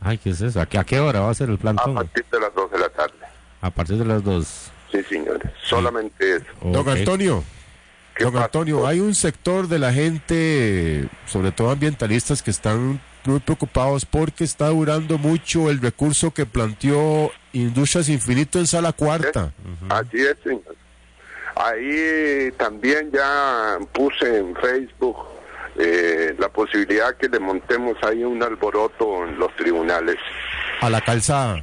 Ay, ¿qué es eso? ¿A qué, a qué hora va a ser el a plantón? partir de las 2 de la tarde. A partir de las dos. Sí, señores, solamente eso. Don Antonio, don Antonio, hay un sector de la gente, sobre todo ambientalistas, que están muy preocupados porque está durando mucho el recurso que planteó Industrias Infinito en Sala Cuarta. Así es, señor. Ahí también ya puse en Facebook eh, la posibilidad que le montemos ahí un alboroto en los tribunales. A la calzada.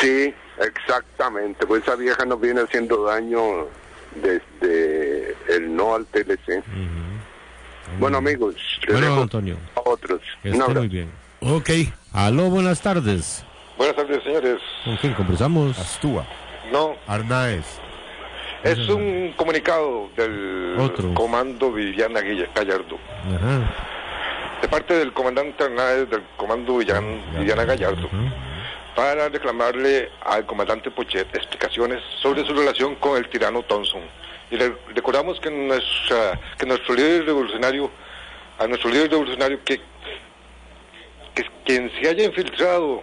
Sí, exactamente. Pues esa vieja nos viene haciendo daño desde el no al TLC. Bueno, amigos, les Bueno, dejo don Antonio. a otros. Que esté muy bien. Ok. Aló, buenas tardes. Buenas tardes, señores. ¿Con quién conversamos? Astúa. No, Arnaez. es un comunicado del Otro. comando Viviana Gallardo. Ajá. De parte del comandante Hernández del comando Villan- Viviana Gallardo. Para reclamarle al comandante Pochet explicaciones sobre su relación con el tirano Thompson. Y le recordamos que, nuestra, que nuestro líder revolucionario, a nuestro líder revolucionario que, que quien se haya infiltrado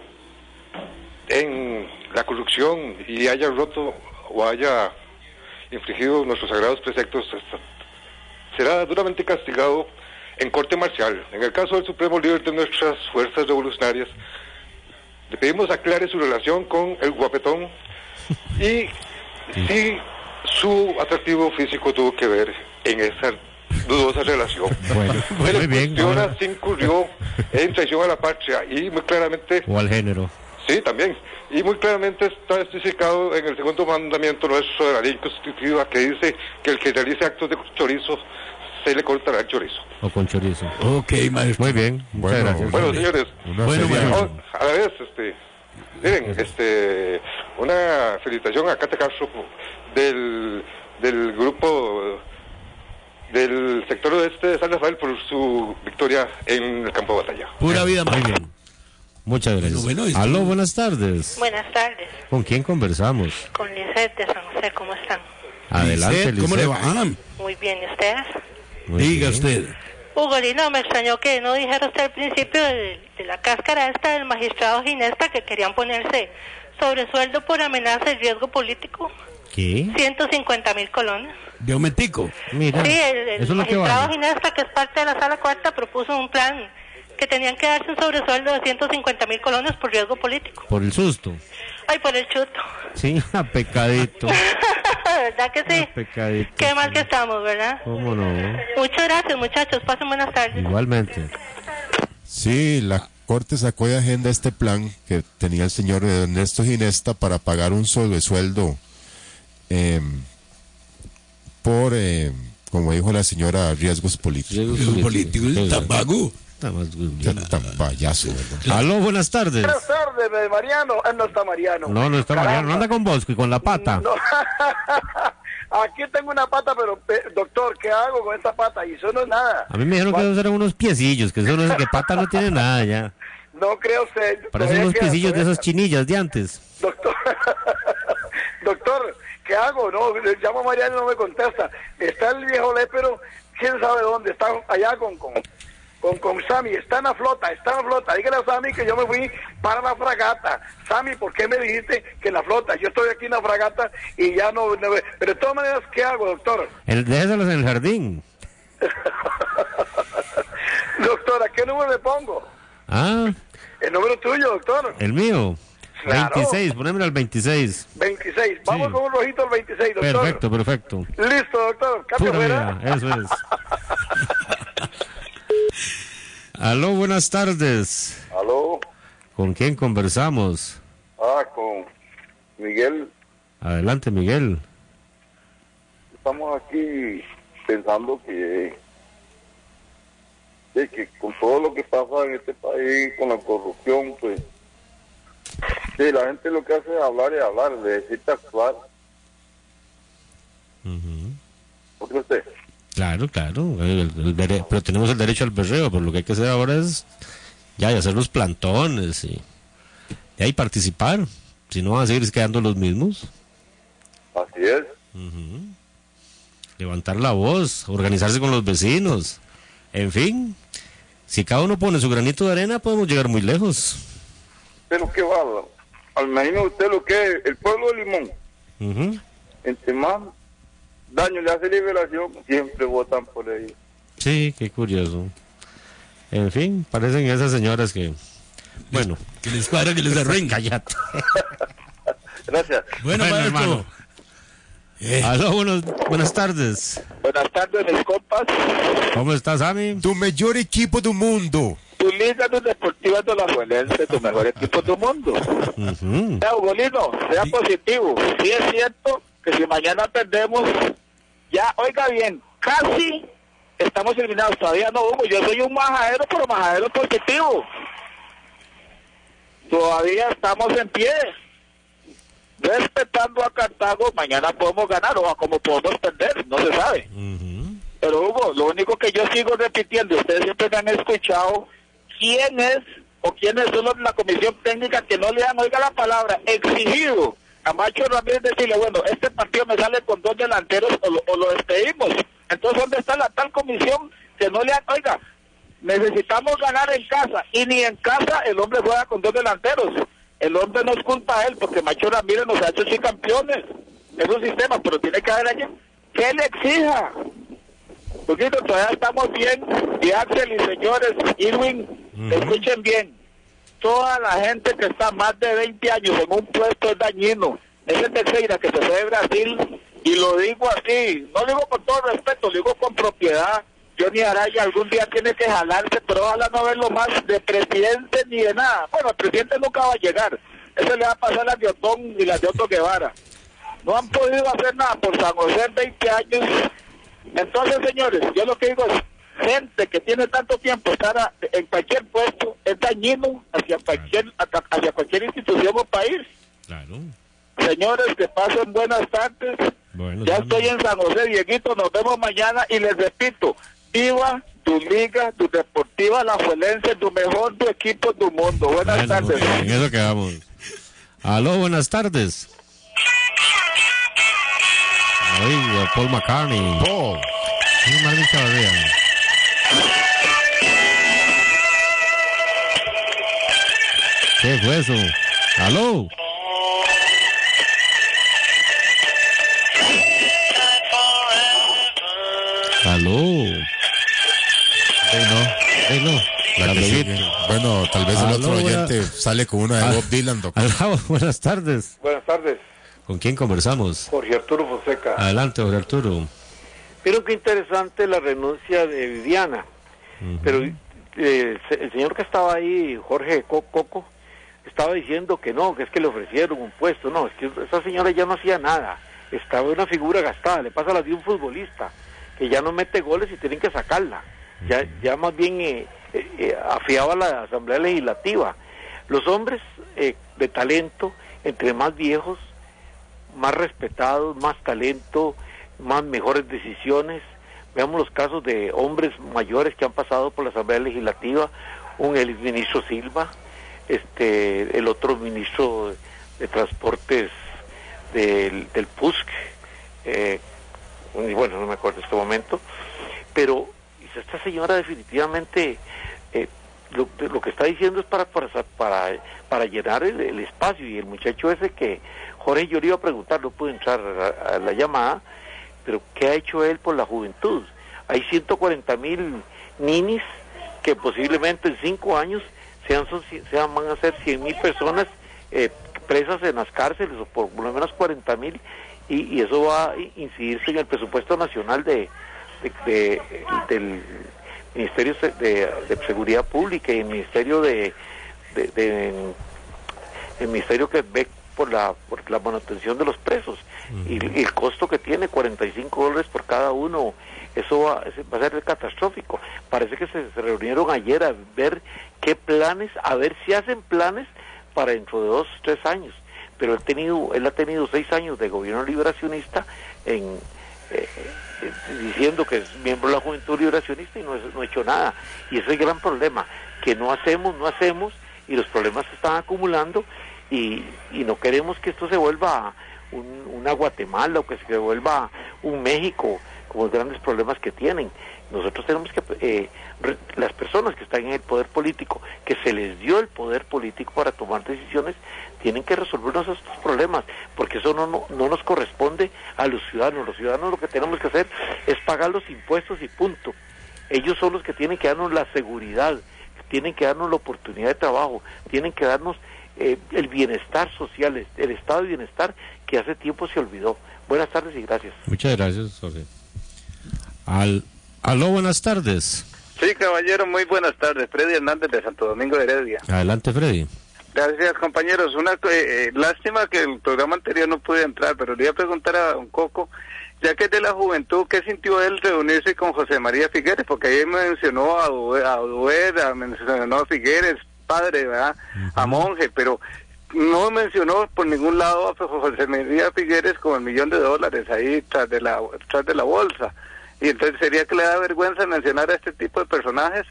en la corrupción y haya roto o haya infligido nuestros sagrados preceptos será duramente castigado en corte marcial. En el caso del supremo líder de nuestras fuerzas revolucionarias, le pedimos aclare su relación con el guapetón y si su atractivo físico tuvo que ver en esa dudosa relación. Bueno, [LAUGHS] muy bien. ahora- si incurrió en traición a la patria y muy claramente O al género. Sí, también. Y muy claramente está especificado en el segundo mandamiento nuestro de la ley constitutiva que dice que el que realice actos de chorizo se le cortará el chorizo. O con chorizo. Ok, maestro. Muy bien. Bueno, gracias. Bueno, señores, Bueno, bueno. a la vez, este, miren, este, una felicitación a Cate Castro del, del grupo del sector oeste de San Rafael por su victoria en el campo de batalla. Pura vida, Muy bien. Muchas gracias. bueno, esto- Aló, buenas tardes. Buenas tardes, ¿Con quién conversamos? con Lisette de San José, ¿cómo están? Adelante, Lisette, ¿Cómo le va? Muy bien, ¿y ustedes? Muy Diga bien. usted. Hugo Lino, me extrañó que no dijera usted al principio de, de la cáscara esta del magistrado Ginesta que querían ponerse sobresueldo por amenaza y riesgo político. ¿Qué? 150 mil colones. De un metico. Mira, Sí, el, el que magistrado vale. Ginesta, que es parte de la sala cuarta, propuso un plan que tenían que darse un sobresueldo de 150 mil colones por riesgo político. Por el susto. Ay, por el chuto. Sí, [LAUGHS] a pecadito. [LAUGHS] ¿Verdad que sí? Pecadito. Qué mal que estamos, ¿verdad? ¿Cómo no? Muchas gracias, muchachos. Pasen buenas tardes. Igualmente. Sí, la Corte sacó de agenda este plan que tenía el señor Ernesto Ginesta para pagar un sobresueldo eh, por, eh, como dijo la señora, riesgos políticos. Riesgo político. Sí, Tan vago. Está más Ya tan payaso, ¿verdad? Aló, buenas tardes. Buenas tardes, eh, Mariano. No está Mariano. No, no está Mariano. No anda con Bosco y con la pata. No. [LAUGHS] Aquí tengo una pata, pero pe- doctor, ¿qué hago con esta pata? Y eso no es nada. A mí me dijeron que esos eran unos piecillos, que eso no es que pata no tiene nada ya. [LAUGHS] No creo usted. Parecen unos piecillos de esas chinillas de antes. Doctor, [LAUGHS] doctor, ¿qué hago? No, le llamo a Mariano y no me contesta. Está el viejo lépero, quién sabe dónde, está allá con, con, con, con Sammy, está en la flota, está en la flota. Dígale a Sammy que yo me fui para la fragata. Sammy, ¿por qué me dijiste que en la flota? Yo estoy aquí en la fragata y ya no... no- pero de todas maneras, ¿qué hago, doctor? El, déjeselos en el jardín. [LAUGHS] Doctora, ¿qué número le pongo? Ah, El número tuyo, doctor. el mío. Claro. 26, ponémelo al 26. 26. Vamos con un rojito al 26, doctor. Perfecto, perfecto. Listo, doctor. Cambio fuera. vida, eso es. [LAUGHS] Aló, buenas tardes. Aló, ¿Con quién conversamos? ah, con Miguel, Adelante, Miguel. estamos aquí pensando que, de que con todo lo que pasa en este país, con la corrupción, pues, sí, la gente lo que hace es hablar y hablar, necesita actuar. ¿No cree usted? Claro, claro. el- el dere- pero tenemos el derecho al berreo, pero lo que hay que hacer ahora es ya y hacer los plantones y, y ahí participar. Si no, van a seguir quedando los mismos. Así es. Levantar la voz, organizarse con los vecinos. En fin, si cada uno pone su granito de arena, podemos llegar muy lejos. Pero qué va, al imagine usted lo que es el pueblo de Limón, Ujú. entre más daño le hace liberación, siempre votan por ellos. Sí, qué curioso. En fin, parecen esas señoras que. Bueno. Que les cuadra, que les [LAUGHS] arruinen. Cállate. [LAUGHS] Gracias. Bueno, maestro. hermano. Aló, buenos- buenas tardes. Buenas tardes, mis compas. ¿Cómo estás, Ami? Tu mejor equipo do mundo. Tu Liga de Deportivas de la Juelense, tu mejor equipo del mundo. Sea Ugolino, sea positivo. Sí es cierto que si mañana perdemos, ya, oiga bien, casi estamos eliminados. Todavía no, Hugo. Yo soy un majadero, pero majadero positivo. Todavía estamos en pie. Respetando a Cartago, mañana podemos ganar o a como podemos perder, no se sabe. Pero Hugo, lo único que yo sigo repitiendo, ustedes siempre me han escuchado, ¿quién es o quiénes son los de la comisión técnica que no le dan, oiga la palabra, exigido a Macho Ramírez decirle, bueno, este partido me sale con dos delanteros o lo, o lo despedimos? Entonces, ¿dónde está la tal comisión que no le han, oiga, necesitamos ganar en casa y ni en casa el hombre juega con dos delanteros? El hombre no es culpa de él porque Macho Ramírez nos ha hecho sí campeones. Es un sistema, pero tiene que haber alguien que le exija. Poquito, todavía estamos bien. Y Axel y señores, Irwin, escuchen bien. Toda la gente que está más de 20 años en un puesto es dañino. Ese Teixeira que se fue de Brasil, y lo digo así, no digo con todo respeto, lo digo con propiedad. Johnny Araya algún día tiene que jalarse, pero ojalá no verlo más de presidente ni de nada. Bueno, el presidente nunca va a llegar. Eso le va a pasar a las de Otón y las de Guevara. No han podido hacer nada por San José en 20 años. Entonces, señores, yo lo que digo es, gente que tiene tanto tiempo estar a- en cualquier puesto es dañino hacia cualquier, hacia- hacia cualquier institución o país. Claro. Señores, que pasen buenas tardes. Bueno, ya estoy en San José, Dieguito, nos vemos mañana y les repito, viva tu liga, tu deportiva, la Juelense, tu mejor tu equipo del mundo. Buenas Bueno, tardes. en eso quedamos. Aló, buenas tardes. Ay, Paul McCartney. Paul. Sí. ¿Qué fue eso? Aló. Aló. Ey, no. Ey, no. La que sigue. Bueno, tal vez el Aló, otro buena- oyente sale con una de. Bob Dylan, doctor. Aló, [LAUGHS] buenas tardes. Buenas tardes, ¿Con quién conversamos? Jorge Arturo Fonseca. Adelante, Jorge Arturo. Pero qué interesante la renuncia de Viviana. Pero eh, el señor que estaba ahí, Jorge Co- Coco, estaba diciendo que no, que es que le ofrecieron un puesto. No, es que esa señora ya no hacía nada. Estaba una figura gastada. Le pasa a la de un futbolista que ya no mete goles y tienen que sacarla. Ya, ya más bien eh, eh, eh, afiaba la Asamblea Legislativa. Los hombres eh, de talento, entre más viejos, más respetados, más talento, más mejores decisiones. Veamos los casos de hombres mayores que han pasado por la Asamblea Legislativa, un el ministro Silva, este, el otro ministro de Transportes del, del PUSC, eh, y bueno, no me acuerdo en este momento, pero esta señora definitivamente eh, lo, que está diciendo es para para, para, para llenar el, espacio. Y el muchacho ese que Jorge yo le iba a preguntar, no pude entrar a la llamada, pero ¿qué ha hecho él por la juventud? hay 140 mil ninis que posiblemente en cinco años sean, sean van a ser 100 mil personas eh, presas en las cárceles o por lo menos 40 mil y, eso va a incidirse en el presupuesto nacional de, del Ministerio de, Seguridad Pública y el Ministerio de, el Ministerio que ve por la, por la manutención de los presos. Y, el costo que tiene 45 dólares por cada uno eso va, va, a ser catastrófico. Parece que se, se reunieron ayer a ver qué planes a ver si hacen planes para dentro de dos tres años. Pero él, tenido, él ha tenido seis años de gobierno liberacionista en, eh, eh, diciendo que es miembro de la juventud liberacionista y no, no ha hecho nada. Y ese es el gran problema, que no hacemos, no hacemos y los problemas se están acumulando y, y no queremos que esto se vuelva un, una Guatemala o que se vuelva un México como los grandes problemas que tienen. Nosotros tenemos que, eh, las personas que están en el poder político, que se les dio el poder político para tomar decisiones, tienen que resolvernos estos problemas, porque eso no, no, nos corresponde a los ciudadanos. Los ciudadanos lo que tenemos que hacer es pagar los impuestos y punto. Ellos son los que tienen que darnos la seguridad, tienen que darnos la oportunidad de trabajo, tienen que darnos eh, el bienestar social, el estado de bienestar que hace tiempo se olvidó. Buenas tardes y gracias. Muchas gracias, José. Al, aló, buenas tardes. Sí, caballero, muy buenas tardes. Freddy Hernández de Santo Domingo de Heredia. Adelante, Freddy. Gracias, compañeros. Una eh, eh, lástima que el programa anterior no pude entrar, pero le iba a preguntar a un Coco, ya que es de la juventud, ¿qué sintió él reunirse con José María Figueres? Porque ahí mencionó a Dueda, mencionó a Figueres, padre, ¿verdad? A monje, pero no mencionó por ningún lado a José María Figueres con el millón de dólares ahí tras de la, tras de la bolsa. Y entonces sería que le da vergüenza mencionar a este tipo de personajes.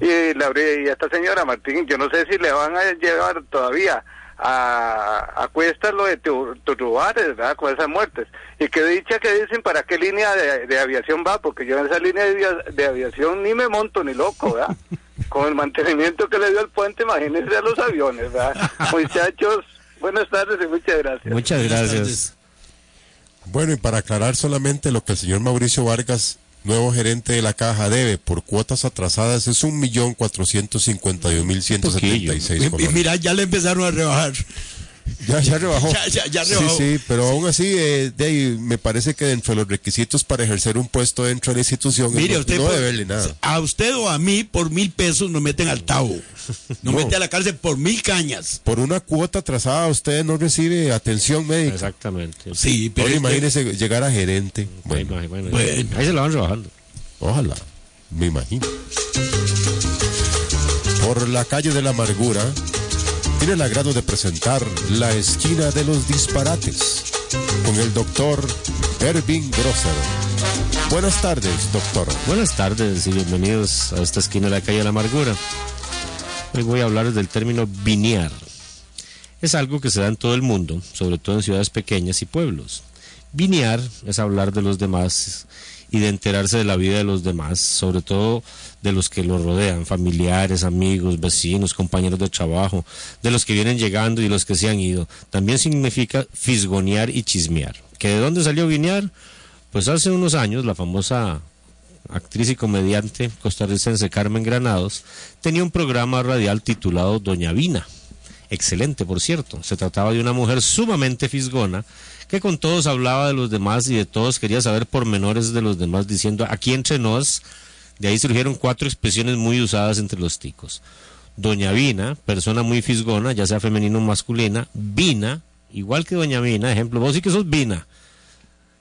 Y, la, y esta señora Martín, yo no sé si le van a llevar todavía a, a cuestas lo de Turrubares, ¿verdad? Con esas muertes. Y que dicha que dicen para qué línea de, aviación va, porque yo en esa línea de, aviación ni me monto ni loco, ¿verdad? [LAUGHS] Con el mantenimiento que le dio el puente, imagínense a los aviones, ¿verdad? [LAUGHS] Muchachos, buenas tardes y muchas gracias. Muchas gracias. Bueno, y para aclarar solamente lo que el señor Mauricio Vargas nuevo gerente de la caja debe por cuotas atrasadas es un millón cuatrocientos cincuenta y mil ciento setenta y seis Mira, ya le empezaron a rebajar. Ya, ya rebajó. [LAUGHS] Ya, ya, rebajó. Sí, sí, pero aún así, eh, de ahí, me parece que dentro de los requisitos para ejercer un puesto dentro de la institución Mire, no, usted no deberle nada. A usted o a mí, por mil pesos, nos meten al tabo. [LAUGHS] Nos mete a la cárcel por mil cañas. Por una cuota atrasada, usted no recibe atención médica. Exactamente. Sí, pero. Ahora imagínese llegar a gerente. Bueno, bueno, bueno, ahí se la van rebajando. Ojalá, me imagino. Por la calle de la amargura tiene el agrado de presentar La Esquina de los Disparates con el doctor Ervin Grosser. Buenas tardes, doctor. Buenas tardes y bienvenidos a esta esquina de la calle de la amargura. Hoy voy a hablar del término vinear. Es algo que se da en todo el mundo, sobre todo en ciudades pequeñas y pueblos. Vinear es hablar de los demás y de enterarse de la vida de los demás, sobre todo de los que los rodean, familiares, amigos, vecinos, compañeros de trabajo, de los que vienen llegando y los que se han ido. También significa fisgonear y chismear. ¿Que de dónde salió Vinear? Pues hace unos años la famosa actriz y comediante costarricense Carmen Granados tenía un programa radial titulado Doña Vina. Excelente, por cierto. Se trataba de una mujer sumamente fisgona que con todos hablaba de los demás y de todos quería saber pormenores de los demás, diciendo aquí entre nos, de ahí surgieron cuatro expresiones muy usadas entre los ticos. Doña Vina, persona muy fisgona, ya sea femenina o masculina, Vina, igual que Doña Vina, ejemplo, vos sí que sos Vina,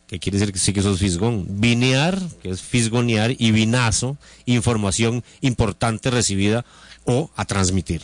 que quiere decir que sí que sos fisgón. Vinear, que es fisgonear, y vinazo, información importante recibida o a transmitir.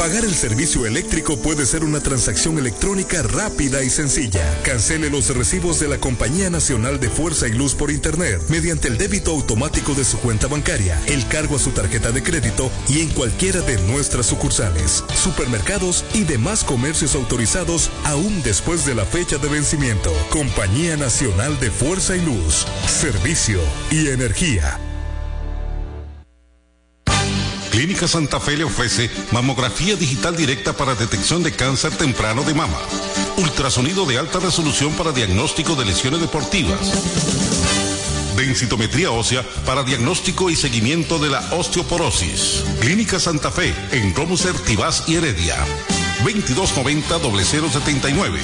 Pagar el servicio eléctrico puede ser una transacción electrónica rápida y sencilla. Cancele los recibos de la Compañía Nacional de Fuerza y Luz por Internet mediante el débito automático de su cuenta bancaria, el cargo a su tarjeta de crédito y en cualquiera de nuestras sucursales, supermercados y demás comercios autorizados aún después de la fecha de vencimiento. Compañía Nacional de Fuerza y Luz, Servicio y Energía. Clínica Santa Fe le ofrece mamografía digital directa para detección de cáncer temprano de mama, ultrasonido de alta resolución para diagnóstico de lesiones deportivas, densitometría ósea para diagnóstico y seguimiento de la osteoporosis. Clínica Santa Fe en Romuser, Tibás y Heredia. 2290-0079.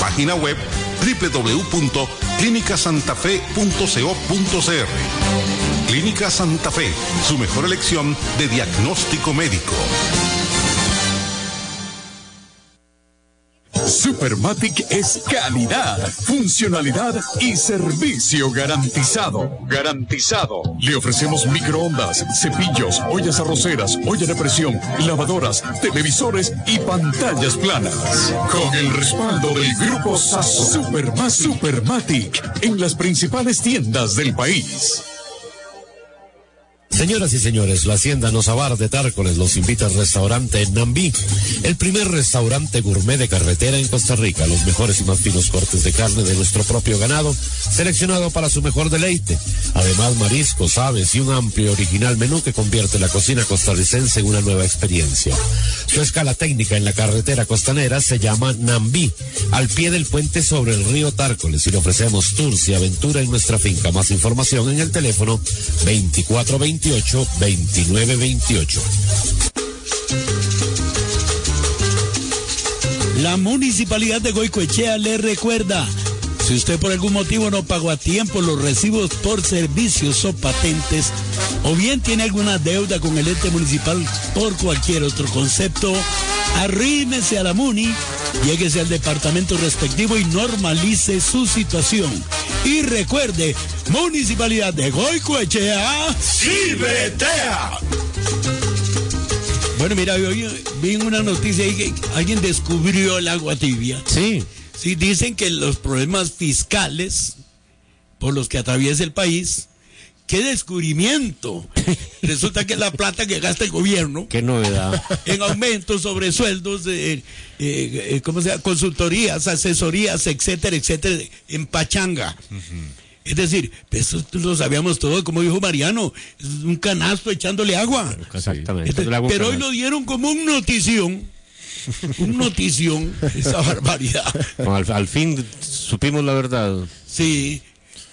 Página web www.clinicasantafe.co.cr. Clínica Santa Fe, su mejor elección de diagnóstico médico. Supermatic es calidad, funcionalidad y servicio garantizado. Garantizado. Le ofrecemos microondas, cepillos, ollas arroceras, olla de presión, lavadoras, televisores y pantallas planas. Con el respaldo del grupo SAS Supermatic, en las principales tiendas del país. Señoras y señores, la Hacienda Nozabar de Tárcoles los invita al restaurante Nambí, el primer restaurante gourmet de carretera en Costa Rica. Los mejores y más finos cortes de carne de nuestro propio ganado, seleccionado para su mejor deleite. Además, mariscos, aves y un amplio original menú que convierte la cocina costarricense en una nueva experiencia. Su escala técnica en la carretera costanera se llama Nambí, al pie del puente sobre el río Tárcoles y le ofrecemos tours y aventura en nuestra finca. Más información en el teléfono 2428 2928. La municipalidad de Goicoechea le recuerda, si usted por algún motivo no pagó a tiempo los recibos por servicios o patentes, o bien tiene alguna deuda con el ente municipal por cualquier otro concepto, arrímese a la MUNI, lléguese al departamento respectivo y normalice su situación. Y recuerde, Municipalidad de Goicoechea, ¡Cibetea! Bueno, mira, hoy vi una noticia ahí que alguien descubrió el agua tibia. Sí. Sí, dicen que los problemas fiscales por los que atraviesa el país, qué descubrimiento. Resulta que la plata que gasta el gobierno. Qué novedad. En aumentos, sobre sueldos, eh, eh, ¿cómo se llama? Consultorías, asesorías, etcétera, etcétera, en pachanga. Es decir, eso lo sabíamos todo, como dijo Mariano, es un canasto echándole agua. Exactamente. Este, pero hoy lo dieron como un notición. Un notición, esa barbaridad. Bueno, al, al, fin supimos la verdad. Sí,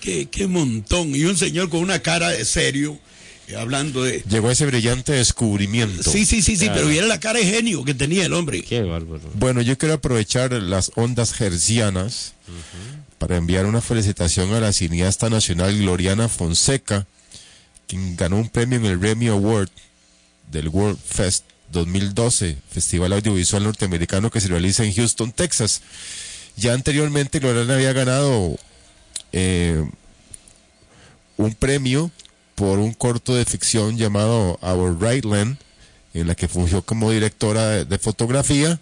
qué, qué montón. Y un señor con una cara de serio, eh, hablando de... Llegó ese brillante descubrimiento. Sí, sí, sí, sí, pero viera la cara de genio que tenía el hombre. Qué bárbaro. Bueno, yo quiero aprovechar las ondas hercianas uh -huh. para enviar una felicitación a la cineasta nacional Gloriana Fonseca, quien ganó un premio en el Remy Award del World Fest 2012, Festival Audiovisual Norteamericano que se realiza en Houston, Texas. Ya anteriormente Gloriana había ganado eh, un premio por un corto de ficción llamado Our Right Land, en la que fungió como directora de, de fotografía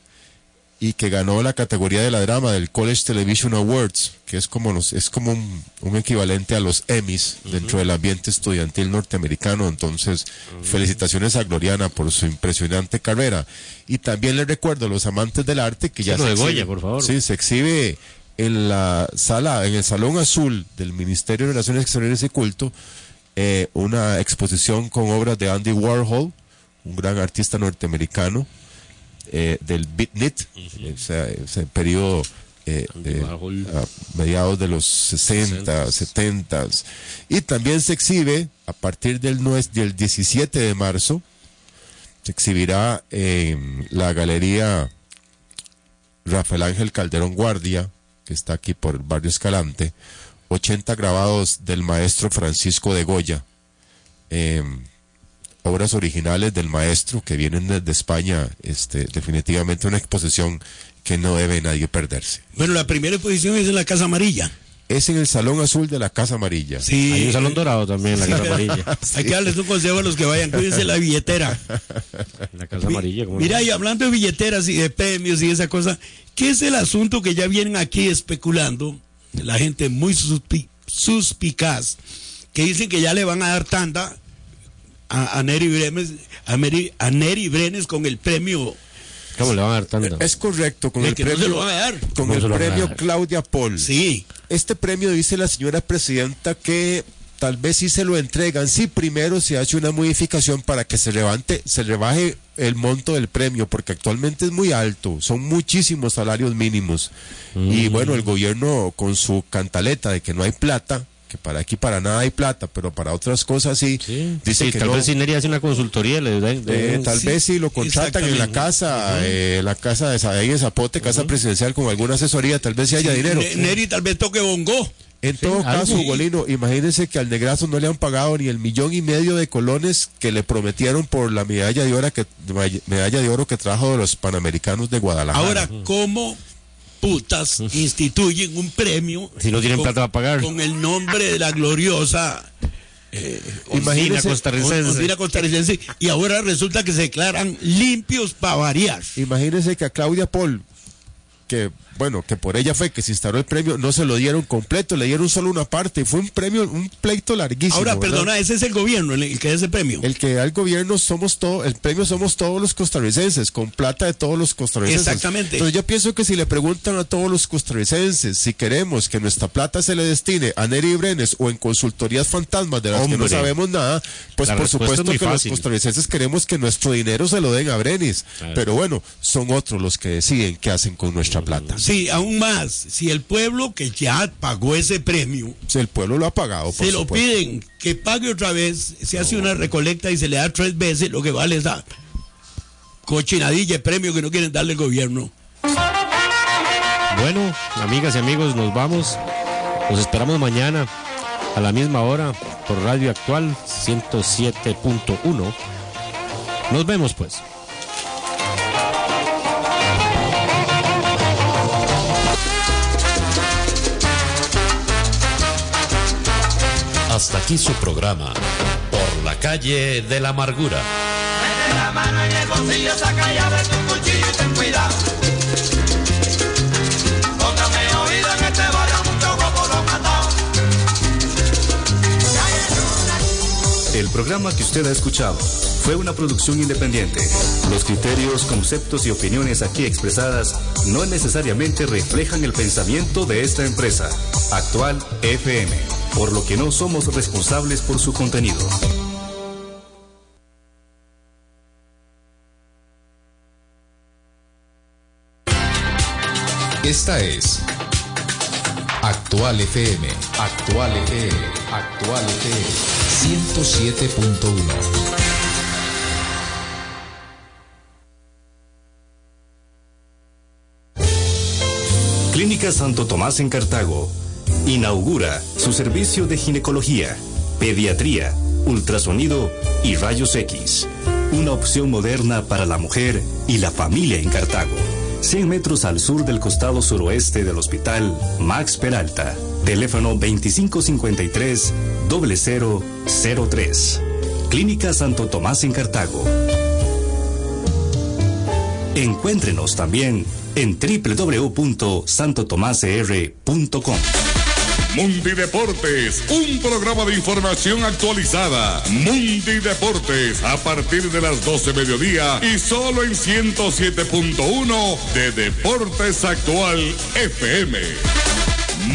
y que ganó la categoría de la drama del College Television Awards, que es como los, es como un, un equivalente a los Emmys uh -huh. dentro del ambiente estudiantil norteamericano. Entonces, uh -huh. felicitaciones a Gloriana por su impresionante carrera. Y también le recuerdo a los amantes del arte que ya se exhibe, Goya, por favor. Sí, se exhibe en la sala, en el Salón Azul del Ministerio de Relaciones Exteriores y Culto, eh, una exposición con obras de Andy Warhol, un gran artista norteamericano, eh, del Beatnik, uh -huh. ese, ese, periodo eh, a mediados de los 60, 70. Y también se exhibe a partir del, del 17 de marzo, se exhibirá en la galería Rafael Ángel Calderón Guardia, que está aquí por el barrio Escalante, 80 grabados del maestro Francisco de Goya. Eh, obras originales del maestro que vienen desde España, este, definitivamente una exposición que no debe nadie perderse. Bueno, la primera exposición es en la Casa Amarilla. Es en el Salón Azul de la Casa Amarilla. Sí. Hay un Salón Dorado también en la sí, Casa Amarilla. [LAUGHS] sí. Hay que darles un consejo a los que vayan, cuídense la billetera. [LAUGHS] La Casa Amarilla. ¿cómo Mira, no? y hablando de billeteras y de premios y esa cosa, ¿qué es el asunto que ya vienen aquí especulando? La gente muy suspi suspicaz, que dicen que ya le van a dar tanda a, a Neri Brenes, a, Meri, a Neri Brenes con el premio. ¿Cómo le van a dar tanto? Es correcto, con el, premio, no se lo van a dar. con el premio Claudia Paul. Sí. Este premio dice la señora presidenta que tal vez sí se lo entregan si primero se hace una modificación para que se levante, se rebaje el monto del premio, porque actualmente es muy alto, son muchísimos salarios mínimos. Y Mm. bueno, el gobierno con su cantaleta de que no hay plata, que para aquí para nada hay plata, pero para otras cosas sí, dice Sí, que tal no. vez Sineri hace una consultoría. Le, da- Eh, tal sí. vez si lo contratan en la casa, eh, la casa de Sa- ahí en Zapote, casa presidencial con alguna asesoría, tal vez si haya dinero. Ne- Neri tal vez toque bongo. En todo caso, Ugolino, imagínense que al Negrazo no le han pagado ni el millón y medio de colones que le prometieron por la medalla de oro que medalla de oro que trajo de los Panamericanos de Guadalajara. Ahora, ¿cómo putas instituyen un premio? Si no tienen con- plata para pagar. Con el nombre de la gloriosa. Eh, costarricense. Ondina costarricense. Y ahora resulta que se declaran limpios para variar. Imagínense que a Claudia Paul, que bueno, que por ella fue que se instauró el premio, no se lo dieron completo, le dieron solo una parte. Fue un premio, un pleito larguísimo. Ahora, ¿verdad? perdona, ese es el gobierno el que da ese premio. El que da el gobierno somos todos, el premio somos todos los costarricenses, con plata de todos los costarricenses. Exactamente. Entonces yo pienso que si le preguntan a todos los costarricenses si queremos que nuestra plata se le destine a Neri Brenes o en consultorías fantasmas de las que no Hombre. sabemos nada, pues por supuesto que fácil. los costarricenses queremos que nuestro dinero se lo den a Brenes. Pero bueno, son otros los que deciden qué hacen con nuestra plata. Sí, aún más, si el pueblo que ya pagó ese premio, Si el pueblo lo ha pagado, por se lo piden que pague otra vez, se hace una recolecta y se le da tres veces lo que vale esa cochinadilla de premio que no quieren darle el gobierno. Bueno, amigas y amigos, nos vamos. Los esperamos mañana a la misma hora por Radio Actual 107.1. Nos vemos pues. Hasta aquí su programa, Por la calle de la amargura. Mete la mano en el bolsillo, saca llave tu cuchillo y ten cuidado. Póngame oído en este barrio, mucho guapo lo han matado. El programa que usted ha escuchado fue una producción independiente. Los criterios, conceptos y opiniones aquí expresadas no necesariamente reflejan el pensamiento de esta empresa, Actual FM, por lo que no somos responsables por su contenido. Esta es Actual FM, Actual FM, Actual FM 107.1. Clínica Santo Tomás en Cartago inaugura su servicio de ginecología, pediatría, ultrasonido y rayos X. Una opción moderna para la mujer y la familia en Cartago. 100 metros al sur del costado suroeste del hospital Max Peralta. Teléfono 2553-0003. Clínica Santo Tomás en Cartago. Encuéntrenos también en www.santotomasr.com. Mundi Deportes, un programa de información actualizada. Mundi Deportes, a partir de las 12 mediodía y solo en 107.1 de Deportes Actual FM.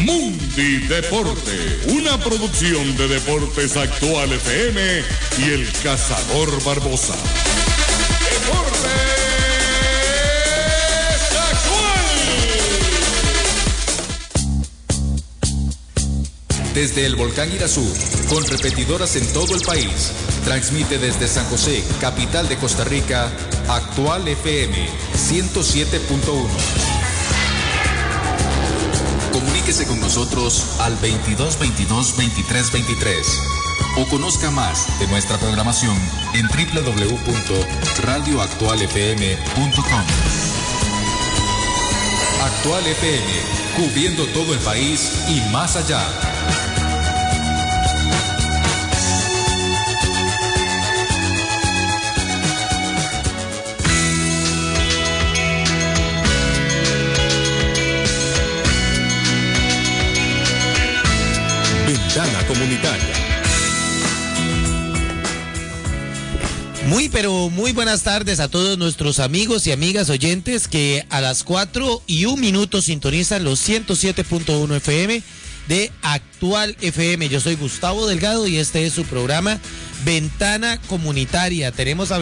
Mundi Deporte, una producción de Deportes Actual FM y El Cazador Barbosa. Desde el volcán Irazú, con repetidoras en todo el país, transmite desde San José, capital de Costa Rica, Actual FM 107.1. Comuníquese con nosotros al 22 22 23 23 o conozca más de nuestra programación en www.radioactualfm.com. Actual FM, cubriendo todo el país y más allá. Comunitaria. Muy, pero muy buenas tardes a todos nuestros amigos y amigas oyentes que a las 4 y un minuto sintonizan los 107.1 FM de Actual FM. Yo soy Gustavo Delgado y este es su programa Ventana Comunitaria. Tenemos a